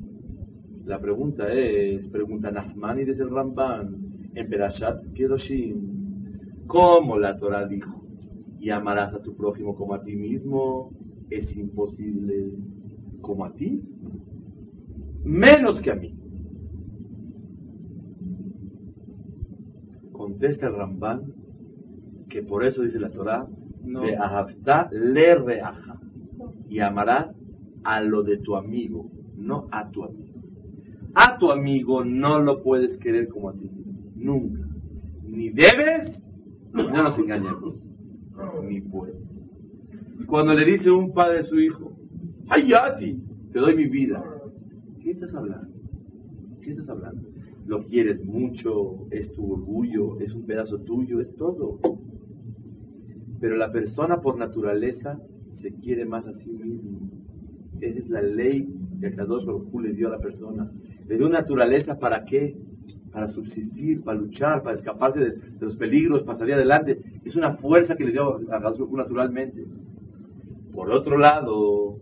La pregunta es, pregunta Nahmani desde el Ramban, en Perashat Kedoshim, ¿cómo la Torah dijo? Y amarás a tu prójimo como a ti mismo, es imposible como a ti, menos que a mí. Contesta el Ramban que por eso dice la Torah, No. de ahavta le reaja, y amarás a lo de tu amigo, no a tu amigo. A tu amigo no lo puedes querer como a ti mismo, nunca. Ni debes, no nos engañemos, ni puedes. Cuando le dice un padre a su hijo, ay a ti, te doy mi vida, ¿qué estás hablando? ¿Qué estás hablando? Lo quieres mucho, es tu orgullo, es un pedazo tuyo, es todo. Pero la persona por naturaleza se quiere más a sí mismo. Esa es la ley que Kadosh Baruj Hu le dio a la persona. Le dio naturaleza para qué? Para subsistir, para luchar, para escaparse de, los peligros, para salir adelante. Es una fuerza que le dio a Kadosh Baruj Hu naturalmente. Por otro lado,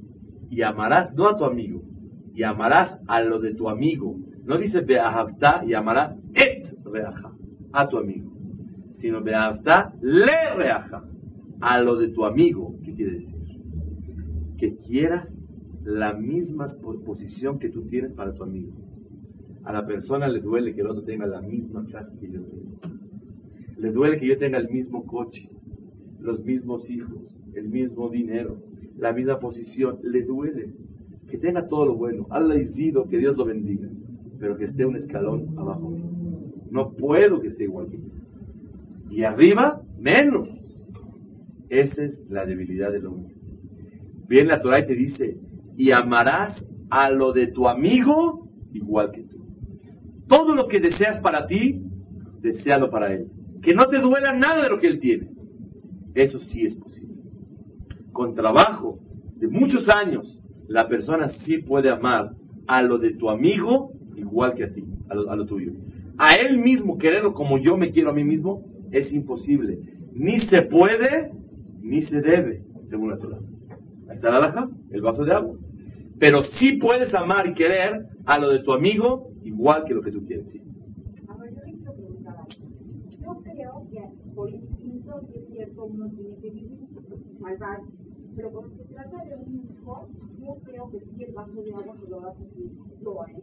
y amarás no a tu amigo, y amarás a lo de tu amigo. No dice beahavta y amarás et reaja, a tu amigo, sino beahavta le reaja, a lo de tu amigo. ¿Qué quiere decir? Que quieras la misma po- posición que tú tienes para tu amigo. A la persona le duele que el otro tenga la misma clase que yo tengo. Le duele que yo tenga el mismo coche, los mismos hijos, el mismo dinero, la misma posición. Le duele que tenga todo lo bueno. Allah Izido, que Dios lo bendiga, pero que esté un escalón abajo mío. No puedo que esté igual que yo. Y arriba, menos. Esa es la debilidad del hombre. Viene la Torah te dice, y amarás a lo de tu amigo igual que tú. Todo lo que deseas para ti, deséalo para él. Que no te duela nada de lo que él tiene. Eso sí es posible. Con trabajo de muchos años, la persona sí puede amar a lo de tu amigo igual que a ti, a lo, tuyo. A él mismo quererlo como yo me quiero a mí mismo es imposible. Ni se puede, ni se debe, según la Torah. Ahí está la alhaja, el vaso de agua. Pero sí puedes amar y querer a lo de tu amigo igual que lo que tú quieres. sí. A ver, yo le quiero preguntar algo. Yo creo que por instinto, sí cierto, uno tiene que vivir malvar, pero cuando se trata de un hijo, yo creo que sí el vaso de agua se lo das a tu hijo, ¿eh?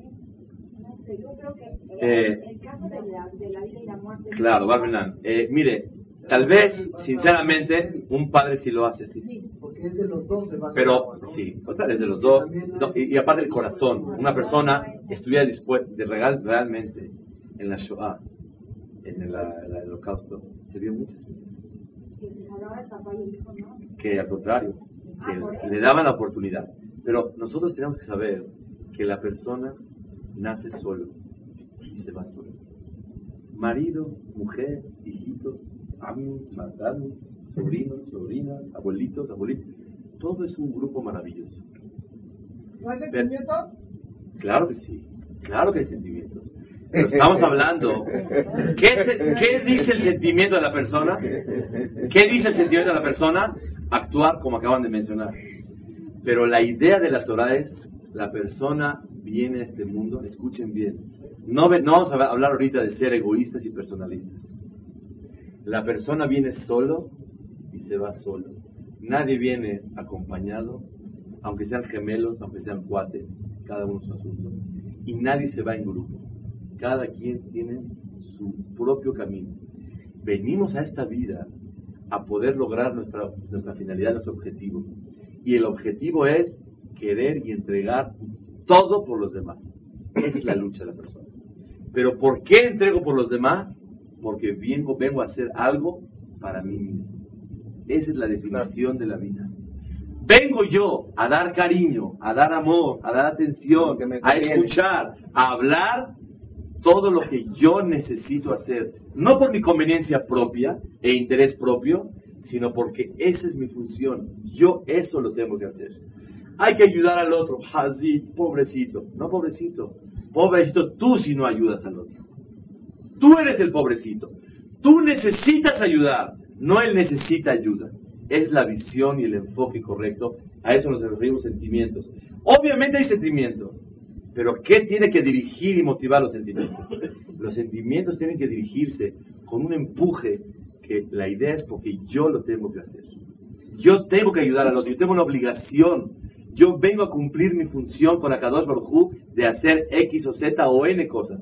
No sé, yo creo que eh, Eh, el caso de la, de la vida y la muerte. Claro, Barmenán. Eh, mire, tal vez, sinceramente, un padre sí lo hace así. Porque es de los dos el vaso de Pero sí, o sea, desde los dos. No, y, y aparte el corazón. Una persona estuviera dispuesta de regal realmente en la Shoah, en el, la- la- el holocausto, se vio muchas veces. Que al contrario, que le daban la oportunidad. Pero nosotros tenemos que saber que la persona nace solo y se va solo. Marido, mujer, hijitos, amigos, matarnos, sobrinos, sobrinas, abuelitos, abuelitas. Todo es un grupo maravilloso. ¿No hay Pero- sentimiento? Claro que sí, claro que hay sentimientos. Estamos hablando, ¿qué, dice el sentimiento de la persona? ¿Qué dice el sentimiento de la persona? Actuar como acaban de mencionar. Pero la idea de la Torah es, la persona viene a este mundo, escuchen bien, no, no vamos a hablar ahorita de ser egoístas y personalistas. La persona viene solo y se va solo. Nadie viene acompañado, aunque sean gemelos, aunque sean cuates, cada uno su asunto. Y nadie se va en grupo. Cada quien tiene su propio camino. Venimos a esta vida a poder lograr nuestra, nuestra finalidad, nuestro objetivo. Y el objetivo es querer y entregar todo por los demás. Esa es la lucha de la persona. Pero ¿por qué entrego por los demás? Porque vengo, vengo a hacer algo para mí mismo. Esa es la definición de la vida. Vengo yo a dar cariño, a dar amor, a dar atención, a escuchar, a hablar todo lo que yo necesito hacer. No por mi conveniencia propia e interés propio, sino porque esa es mi función. Yo eso lo tengo que hacer. hay que ayudar al otro. Así, pobrecito. No, pobrecito. Pobrecito, tú si no ayudas al otro. Tú eres el pobrecito. Tú necesitas ayudar, no él necesita ayuda. Es la visión y el enfoque correcto. A eso nos referimos sentimientos. Obviamente hay sentimientos, pero ¿qué tiene que dirigir y motivar los sentimientos? Los sentimientos tienen que dirigirse con un empuje que la idea es porque yo lo tengo que hacer. Yo tengo que ayudar al otro, yo tengo una obligación. Yo vengo a cumplir mi función con Akadosh Baruj de hacer X o Z o N cosas.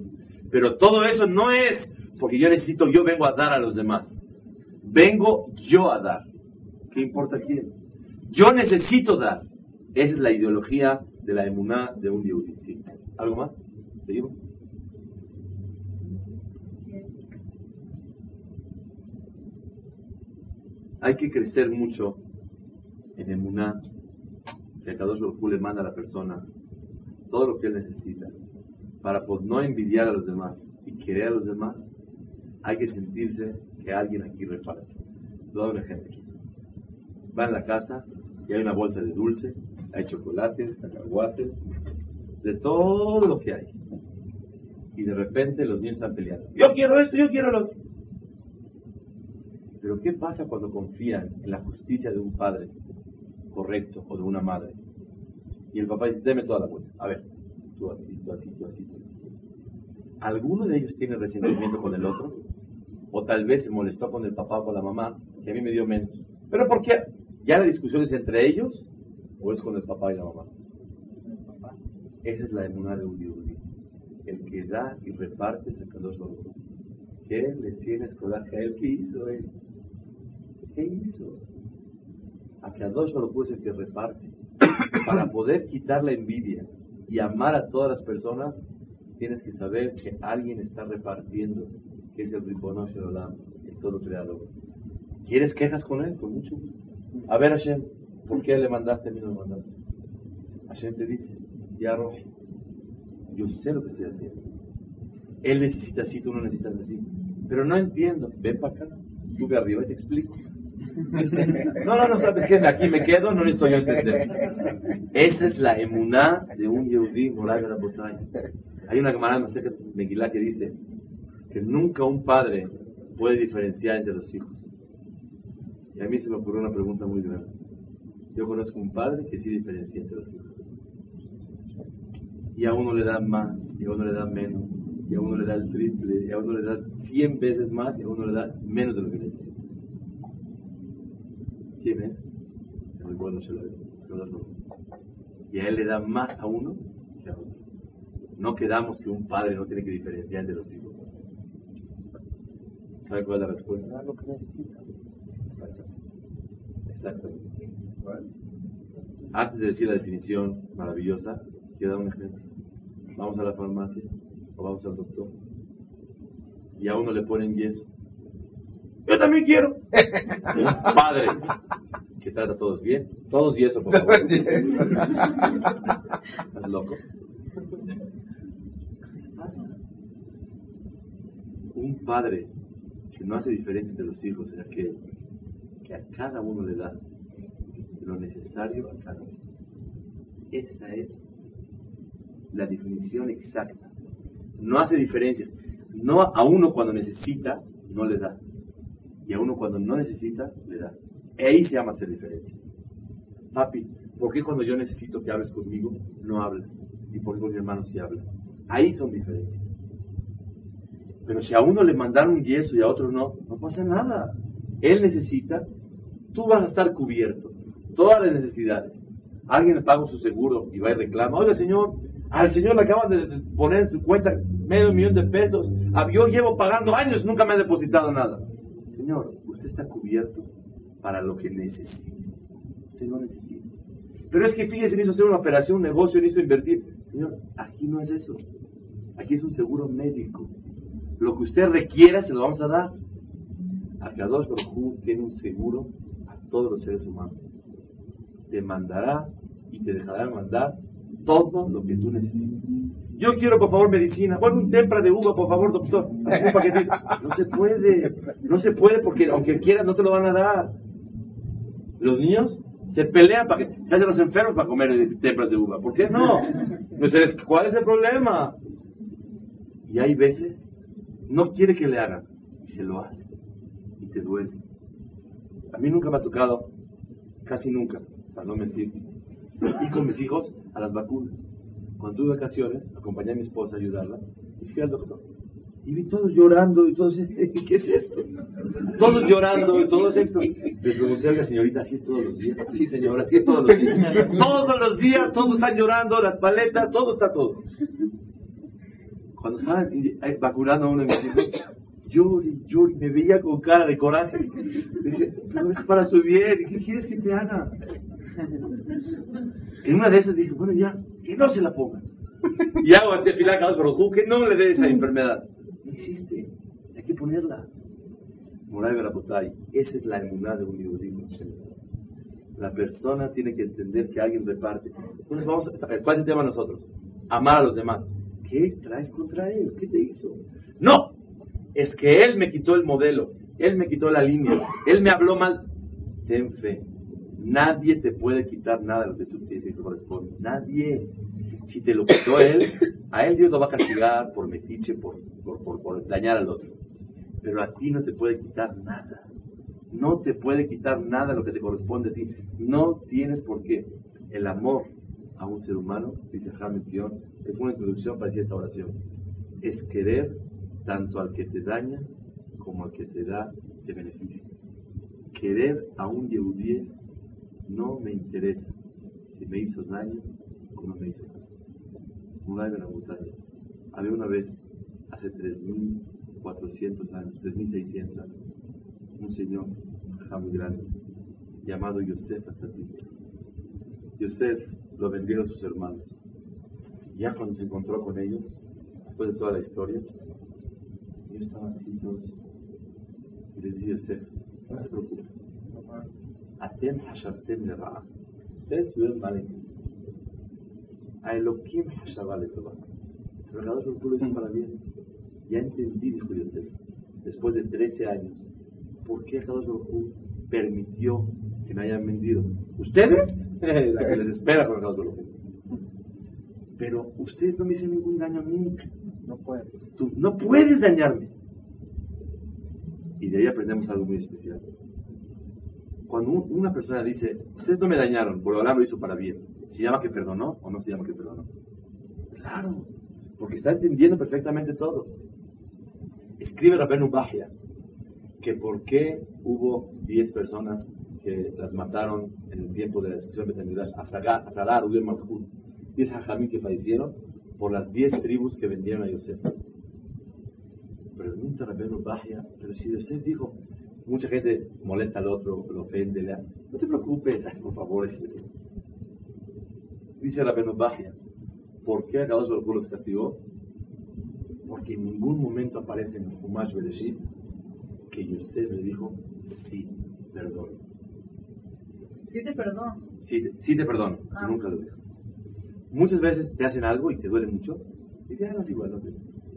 Pero todo eso no es porque yo necesito, yo vengo a dar a los demás. Vengo yo a dar. ¿Qué importa quién? Yo necesito dar. Esa es la ideología de la emuná de un Yehudi. ¿Sí? ¿Algo más? ¿Seguimos? Hay que crecer mucho en emuná que cada dos le manda a la persona todo lo que él necesita para pues, no envidiar a los demás y querer a los demás, hay que sentirse que alguien aquí reparte. Doy un ejemplo. Va en la casa y hay una bolsa de dulces, hay chocolates, cacahuates, de todo lo que hay. Y de repente los niños están peleando. Yo quiero esto, yo quiero lo otro. Pero ¿qué pasa cuando confían en la justicia de un padre correcto o de una madre? Y el papá dice, deme toda la bolsa. A ver, tú así, tú así, tú así, tú así. ¿Alguno de ellos tiene resentimiento con el otro? O tal vez se molestó con el papá o con la mamá, que a mí me dio menos. ¿Pero por qué? ¿Ya la discusión es entre ellos o es con el papá y la mamá? Esa es la emuná de un Dios. El que da y reparte es el que los ¿Qué le tienes coraje a él? ¿Qué hizo él? ¿Qué hizo? A que a dos es el que reparte. Para poder quitar la envidia y amar a todas las personas, tienes que saber que alguien está repartiendo, que es el Ribono Olam, el todo creador. ¿Quieres quejas con él? Con mucho gusto. A ver, Hashem, ¿por qué le mandaste a mí no me mandaste? Hashem te dice, ya yo sé lo que estoy haciendo. Él necesita así, tú no necesitas así. Pero no entiendo. Ven para acá, sube arriba y te explico. No, no, no, sabes que aquí me quedo, no necesito yo entender. Esa es la emuná de un Yehudi moral de la botella. Hay una camarada de Megilá que dice que nunca un padre puede diferenciar entre los hijos. Y a mí se me ocurrió una pregunta muy grande. Yo conozco un padre que sí diferencia entre los hijos. Y a uno le da más, y a uno le da menos, y a uno le da el triple, y a uno le da cien veces más, y a uno le da menos de lo que necesita. ¿Quién es? El bueno se lo Y a él le da más a uno que a otro. No quedamos que un padre no tiene que diferenciar entre los hijos. ¿Sabe cuál es la respuesta? Lo que necesita. Exactamente. Exactamente. Antes de decir la definición maravillosa, quiero dar un ejemplo. Vamos a la farmacia o vamos al doctor y a uno le ponen yeso. Yo también quiero. Padre que trata a todos bien. Todos yeso, por favor. ¿Estás loco? Un padre que no hace diferencia entre los hijos es aquel que a cada uno le da lo necesario a cada uno. Esa es la definición exacta. No hace diferencias. No a uno cuando necesita, no le da. Y a uno cuando no necesita, le da. Ahí se llama hacer diferencias. Papi, ¿por qué cuando yo necesito que hables conmigo, no hablas? Y por qué con mi hermano sí hablas? Ahí son diferencias. Pero si a uno le mandaron un yeso y a otro no, no pasa nada. Él necesita, tú vas a estar cubierto. Todas las necesidades. Alguien le paga su seguro y va y reclama, oye señor, al señor le acaban de poner en su cuenta medio millón de pesos. Ah, yo llevo pagando años, nunca me ha depositado nada. Señor, usted está cubierto para lo que necesita. Usted no necesita. Pero es que fíjese, hizo hacer una operación, un negocio, hizo invertir. Señor, aquí no es eso. Aquí es un seguro médico. Lo que usted requiera se lo vamos a dar. Akadosh Baruj tiene un seguro a todos los seres humanos. Te mandará y te dejará mandar todo lo que tú necesites. Yo quiero, por favor, medicina. Bueno, un tempra de uva, por favor, doctor. No se puede. No se puede porque aunque quieras no te lo van a dar. Los niños Se pelean para que se hacen los enfermos para comer templas de uva. ¿Por qué no? Pues, ¿Cuál es el problema? Y hay veces no quiere que le hagan y se lo hace y te duele. A mí nunca me ha tocado, casi nunca, para no mentir, ir con mis hijos a las vacunas. Cuando tuve vacaciones, acompañé a mi esposa a ayudarla y fui al doctor. Y vi todos llorando y todos, ¿qué es esto? Todos llorando y todo esto. Le pregunté a la señorita, ¿así es todos los días? Sí, señora, así es todos los días. Todos los días, todos están llorando, las paletas, todo está todo. Cuando estaban vacunando a uno de mis hijos, llori, llori, me veía con cara de coraje. dije, pero es para tu bien, ¿qué quieres que te haga? En una de esas dije, bueno, ya, que no se la ponga. Y hago ante filar a que no le dé esa enfermedad. No existe, hay que ponerla. Moray Berapotay, esa es la emuná de un yudí. La persona tiene que entender que alguien reparte. Entonces vamos a, ¿cuál es el tema nosotros? Amar a los demás. ¿Qué traes contra él? ¿Qué te hizo? No, es que él me quitó el modelo, él me quitó la línea, él me habló mal. Ten fe, nadie te puede quitar nada de lo que tú tienes que corresponde. Nadie. Si te lo quitó él, a él Dios lo va a castigar por metiche, por, por, por dañar al otro. Pero a ti no te puede quitar nada. No te puede quitar nada lo que te corresponde a ti. No tienes por qué. El amor a un ser humano, dice Hamid Sion, es una introducción para decir esta oración, es querer tanto al que te daña como al que te da, te beneficia. Querer a un Yehudí no me interesa si me hizo daño o no me hizo daño. La montaña. Había una vez, hace 3.400 años, 3.600 años, un señor muy grande llamado Yosef Atzadik. Yosef lo vendieron sus hermanos. Ya cuando se encontró con ellos, después de toda la historia, ellos estaban así todos. Y les decía Yosef, no se preocupen. Atem hashabtem lera'a. Ustedes estuvieron mal en eso. A Elohim hashabah letová. Pero cada uno lo hizo para bien. Ya entendí, dijo Yosef, después de 13 años, por qué Kadosh Baruj permitió que me hayan vendido. ¿Ustedes? la que les espera con el Pero ustedes no me hicieron ningún daño a mí. No puedes. Tú no puedes dañarme. Y de ahí aprendemos algo muy especial. Cuando una persona dice, ustedes no me dañaron, por lo lo hizo para bien, ¿se llama que perdonó o no se llama que perdonó? Claro, porque está entendiendo perfectamente todo. Escribe Rabenu Bajia que por qué hubo 10 personas que las mataron en el tiempo de la destrucción de Betamidash, a Sagar, Udir Malchut, 10 hajamim que fallecieron por las 10 tribus que vendieron a Yosef. Pregunta Rabenu Bajia, pero si Yosef dijo, mucha gente molesta al otro, lo ofende, le no te preocupes, por favor. Dice Rabenu Bajia, ¿por qué a Kadosh Baruch los castigó? Porque en ningún momento aparece en Humash Bereshit que Yosef le dijo, sí, perdón. Sí te perdono. Sí, te perdono. Ah. Nunca lo dijo. Muchas veces te hacen algo y te duele mucho. Y no es igual.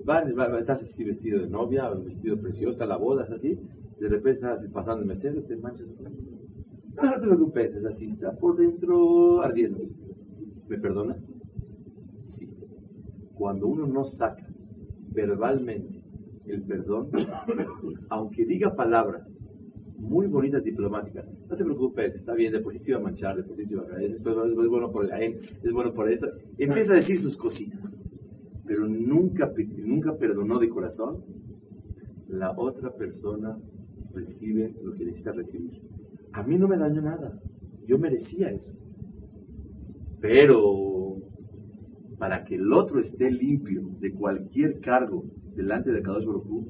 No estás así vestido de novia, vestido precioso, la boda es así. De repente estás pasando el Mercedes, te manchas. No, te preocupes, es así, está por dentro ardiendo. ¿Me perdonas? Sí. Cuando uno no saca verbalmente el perdón, aunque diga palabras muy bonitas diplomáticas. No te preocupes, está bien, después sí se iba a manchar, después sí se iba a caer, es bueno por el es bueno por eso. Empieza a decir sus cositas, pero nunca, nunca perdonó de corazón. La otra persona recibe lo que necesita recibir. A mí no me dañó nada, yo merecía eso. Pero para que el otro esté limpio de cualquier cargo delante de Kadosh Baruj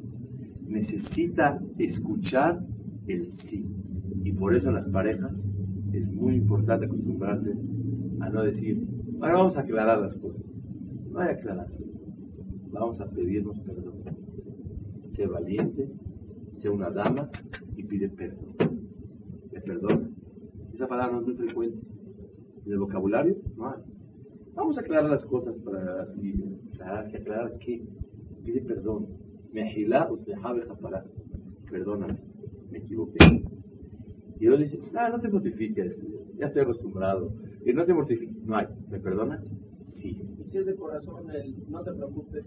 necesita escuchar el sí. Y por eso en las parejas es muy importante acostumbrarse a no decir, ahora vamos a aclarar las cosas. No hay aclarar. Vamos a pedirnos perdón. Sé valiente, sé una dama y pide perdón. ¿Me perdonas? Esa palabra no es muy frecuente. En el vocabulario no hay. Vamos a aclarar las cosas para así, aclarar, aclarar qué. Pide perdón. Me agila usted para Perdóname me equivoqué. Y Dios dice, ah, no te justifiques, ya estoy acostumbrado. Y no te mortifiques. No hay. ¿Me perdonas? Sí. Y si es de corazón, el no te preocupes.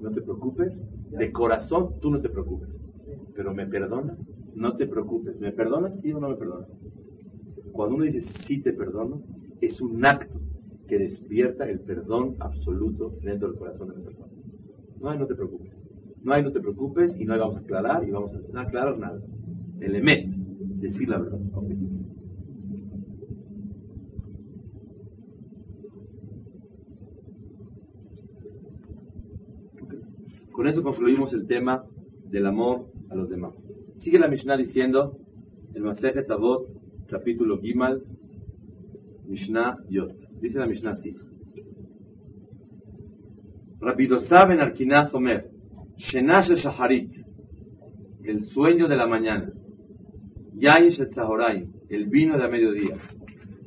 No te preocupes. De corazón, tú no te preocupes. Pero ¿me perdonas? No te preocupes. ¿Me perdonas? Sí o no me perdonas. Cuando uno dice sí te perdono, es un acto que despierta el perdón absoluto dentro del corazón de la persona. No hay, no te preocupes. No hay, no te preocupes y no hay, vamos a aclarar y vamos a aclarar nada. El emet, decir la verdad. Ok. Con eso concluimos el tema del amor a los demás. Sigue la Mishnah diciendo, el Masejet Avot, capítulo Gimal, Mishnah Yot. Dice la Mishnah así. Rapidosa ben Arkinaz Omer, Shenash Shaharit, el sueño de la mañana, Yain Shetzahoraim, el vino de a mediodía,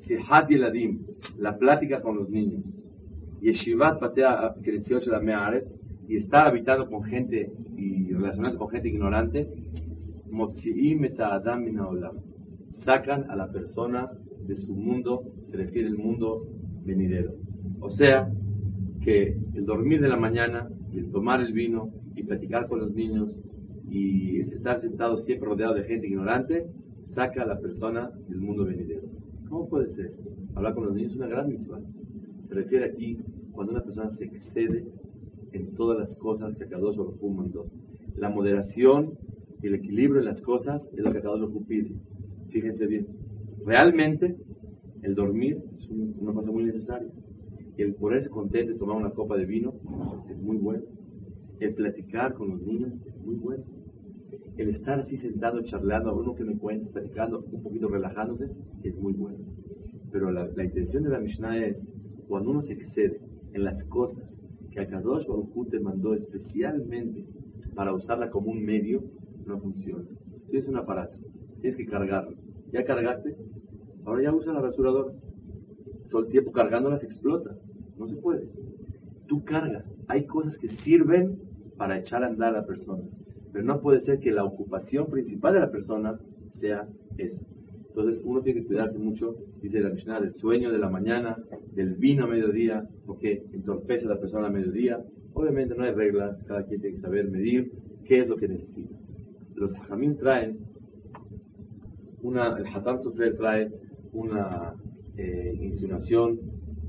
Sihat Yeladim, la plática con los niños, Yeshivat Patea Kreziot la Mearetz, y estar habitando con gente y relacionarse con gente ignorante, sacan a la persona de su mundo, se refiere al mundo venidero. O sea, que el dormir de la mañana el tomar el vino y platicar con los niños y estar sentado siempre rodeado de gente ignorante, saca a la persona del mundo venidero. ¿Cómo puede ser? Hablar con los niños es una gran mitzvah. Se refiere aquí cuando una persona se excede en todas las cosas que Akadosh Baruj mandó. La moderación y el equilibrio en las cosas es lo que Akadosh Baruj pide. Fíjense bien. Realmente, el dormir es un- una cosa muy necesaria. El ponerse contento y tomar una copa de vino es muy bueno. El platicar con los niños es muy bueno. El estar así sentado charlando, a uno que me cuente, platicando, un poquito relajándose, es muy bueno. Pero la, la intención de la Mishnah es, cuando uno se excede en las cosas que Akadosh Baruj te mandó especialmente para usarla como un medio, no funciona. Tienes un aparato, tienes que cargarlo. ¿Ya cargaste? Ahora ya usa la rasuradora. Todo el tiempo cargándola se explota. No se puede. Tú cargas. Hay cosas que sirven para echar a andar a la persona. Pero no puede ser que la ocupación principal de la persona sea esa. Entonces uno tiene que cuidarse mucho, dice la Mishnah, del sueño de la mañana, del vino a mediodía, porque entorpece a la persona a mediodía. Obviamente no hay reglas, cada quien tiene que saber medir qué es lo que necesita. Los hajamim traen una, el Hatam Sofer trae una eh, insinuación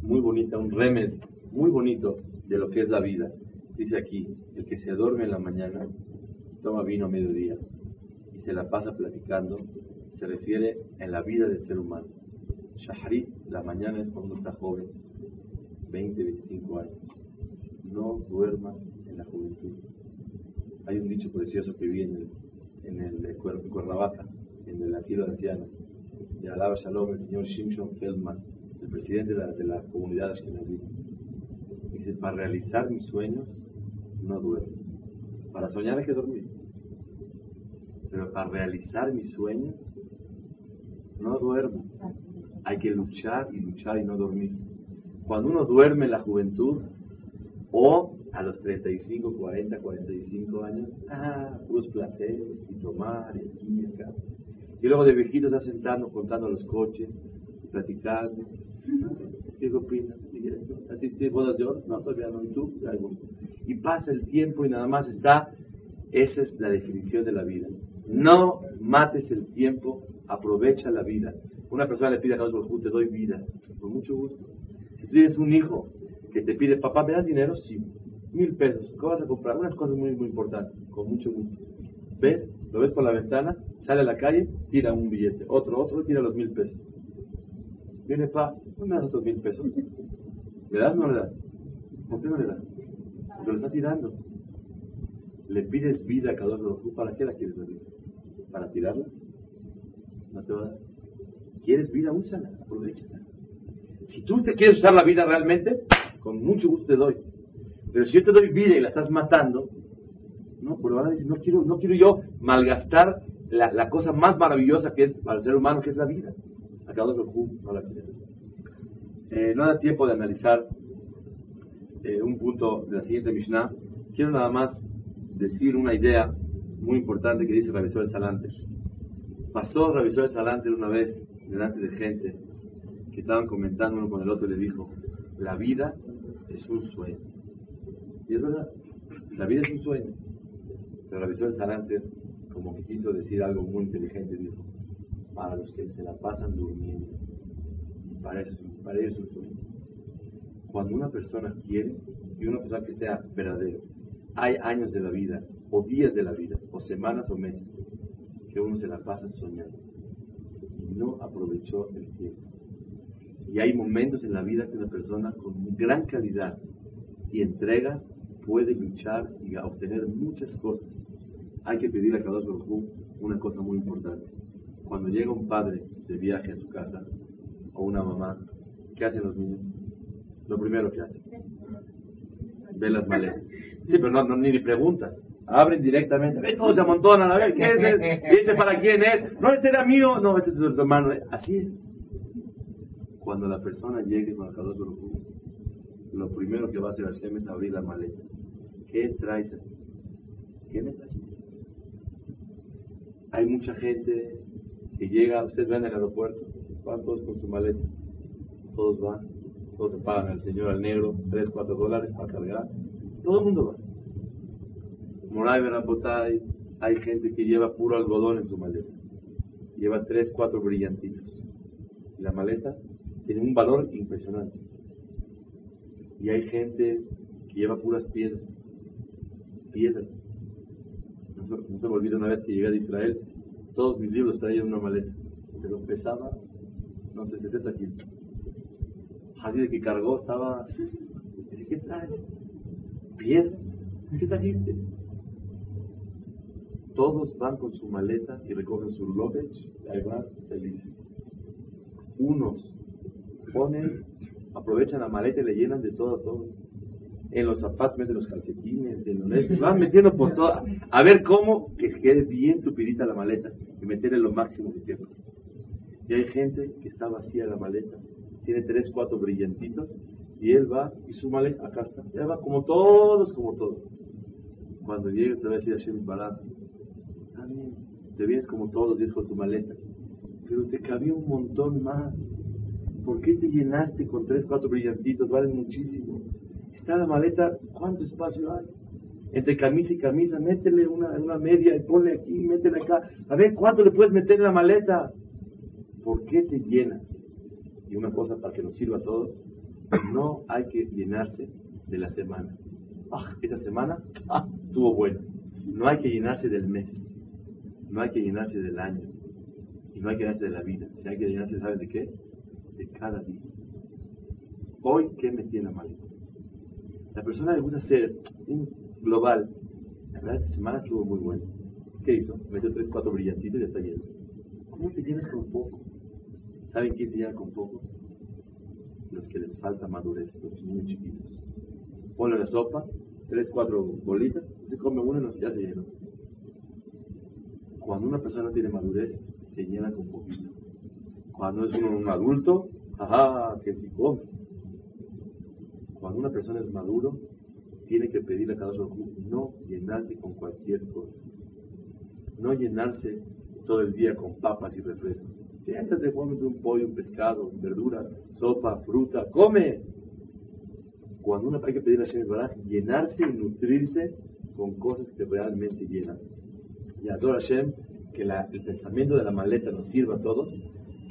muy bonita, un remes muy bonito de lo que es la vida. Dice aquí, el que se duerme en la mañana, toma vino a mediodía y se la pasa platicando, se refiere en la vida del ser humano. Shaharit, la mañana es cuando está joven, 20, 25 años. No duermas en la juventud. Hay un dicho precioso que vi en el, en el Cuer- Cuernavaca, en el asilo de ancianos, de Alaba Shalom, el señor Shimshon Feldman, el presidente de la, de la comunidad Ashkenazí. Dice, para realizar mis sueños, no duermo. Para soñar hay que dormir. Pero para realizar mis sueños, no duermo. Hay que luchar y luchar y no dormir. Cuando uno duerme en la juventud, o a los 35, 40, 45 años, ah, puros placeres, y tomar, y aquí y luego de viejito está sentando, contando los coches, platicando. ¿Qué opinas? ¿A ti te bodas de oro? No, todavía no. ¿Y tú? Bueno. Y pasa el tiempo y nada más está. Esa es la definición de la vida. No mates el tiempo, aprovecha la vida. Una persona le pide a Dios, te doy vida. Con mucho gusto. Si tú tienes un hijo que te pide, papá, ¿me das dinero? Sí. Mil pesos. ¿Qué vas a comprar? Unas cosas muy, muy importantes. Con mucho gusto. ¿Ves? Lo ves por la ventana, sale a la calle, tira un billete. Otro, otro, tira los mil pesos. Viene, pa, ¿no me das otros mil pesos? ¿Le das o no le das? ¿Por qué no le das? Porque lo está tirando. Le pides vida a cada uno. ¿Para qué la quieres la vida? ¿Para tirarla? No te va a dar. ¿Quieres vida? Úsala, aprovechala. Si tú te quieres usar la vida realmente, con mucho gusto te doy. Pero si yo te doy vida y la estás matando, no, pero ahora dices, no quiero, no quiero yo malgastar la, cosa más maravillosa que es para el ser humano, que es la vida. Acá dos no la quiere. Eh, no da tiempo de analizar eh, un punto de la siguiente Mishnah. Quiero nada más decir una idea muy importante que dice Ravisor Salante. Pasó Ravisor Salante una vez delante de gente que estaban comentando uno con el otro, le dijo, la vida es un sueño. Y es verdad, la vida es un sueño. Pero de Saranter, como que quiso decir algo muy inteligente, dijo, para los que se la pasan durmiendo, para, eso, para ellos es un sueño. Cuando una persona quiere, y una persona que sea verdadero, hay años de la vida, o días de la vida, o semanas o meses, que uno se la pasa soñando y no aprovechó el tiempo. Y hay momentos en la vida que una persona con gran calidad y entrega puede luchar y obtener muchas cosas. Hay que pedir a Kadosh Baruj una cosa muy importante. Cuando llega un padre de viaje a su casa o una mamá, ¿qué hacen los niños? Lo primero que hacen, ven las maletas. Sí, pero no, no ni preguntan. Abren directamente, ve, todos se amontonan, a ver, ¿qué es? ¿Y este para quién es? No, este era mío, no, este es tu hermano. Así es. Cuando la persona llegue con el Baruj lo primero que va a hacer Hashem es abrir la maleta. ¿Qué traes aquí? ¿Qué me traes? Hay mucha gente que llega, ustedes ven al aeropuerto, van todos con su maleta, todos van, todos te pagan al señor al negro 3, 4 dólares para cargar, todo el mundo va. Moray Berapotay, hay gente que lleva puro algodón en su maleta, lleva 3, 4 brillantitos, y la maleta tiene un valor impresionante. Y hay gente que lleva puras piedras, piedras. No, se me olvida una vez que llegué a Israel, todos mis libros traía en una maleta, pero pesaba, no sé, 60 kilos. Así de que cargó estaba, dice, ¿qué traes? Piedra, ¿qué trajiste? Todos van con su maleta y recogen su luggage ahí van felices. Unos ponen, aprovechan la maleta y le llenan de todo a todo en los zapatos, meten los calcetines, en los van metiendo por todo, a ver cómo que quede bien tupidita la maleta y meterle lo máximo de tiempo. Y hay gente que está vacía la maleta, tiene tres, cuatro brillantitos, y él va y su maleta, acá está, él va como todos, como todos. Cuando llegues te va a decir a Shem Barat, te vienes como todos los días con tu maleta, pero te cabía un montón más. ¿Por qué te llenaste con tres, cuatro brillantitos? Valen muchísimo. Está la maleta, ¿cuánto espacio hay? Entre camisa y camisa, métele una, una media y ponle aquí, métele acá. A ver, ¿cuánto le puedes meter en la maleta? ¿Por qué te llenas? Y una cosa para que nos sirva a todos, no hay que llenarse de la semana. Ah, esa semana ah, estuvo buena. No hay que llenarse del mes. No hay que llenarse del año. Y no hay que llenarse de la vida. Si hay que llenarse, ¿saben de qué? De cada día. Hoy, ¿qué metí en la maleta? La persona le gusta ser global. La verdad, esta semana estuvo muy buena. ¿Qué hizo? Metió 3, 4 brillantitos y ya está lleno. ¿Cómo te llenas con poco? ¿Saben quién se llena con poco? Los que les falta madurez, los niños chiquitos. Ponle la sopa, 3, 4 bolitas, se come uno y ya se llenó. Cuando una persona tiene madurez, se llena con poquito. Cuando es un adulto, ajá, que si come. Cuando una persona es maduro, tiene que pedirle a cada uno no llenarse con cualquier cosa. No llenarse todo el día con papas y refrescos. Siéntate, ponte un pollo, un pescado, verduras, sopa, fruta, come. Cuando uno hay que pedirle a Shem llenarse y nutrirse con cosas que realmente llenan. Y adora Hashem, que el pensamiento de la maleta nos sirva a todos,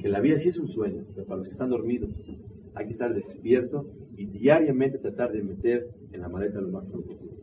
que la vida sí es un sueño, pero para los que están dormidos, hay que estar despierto y diariamente tratar de meter en la maleta lo máximo posible.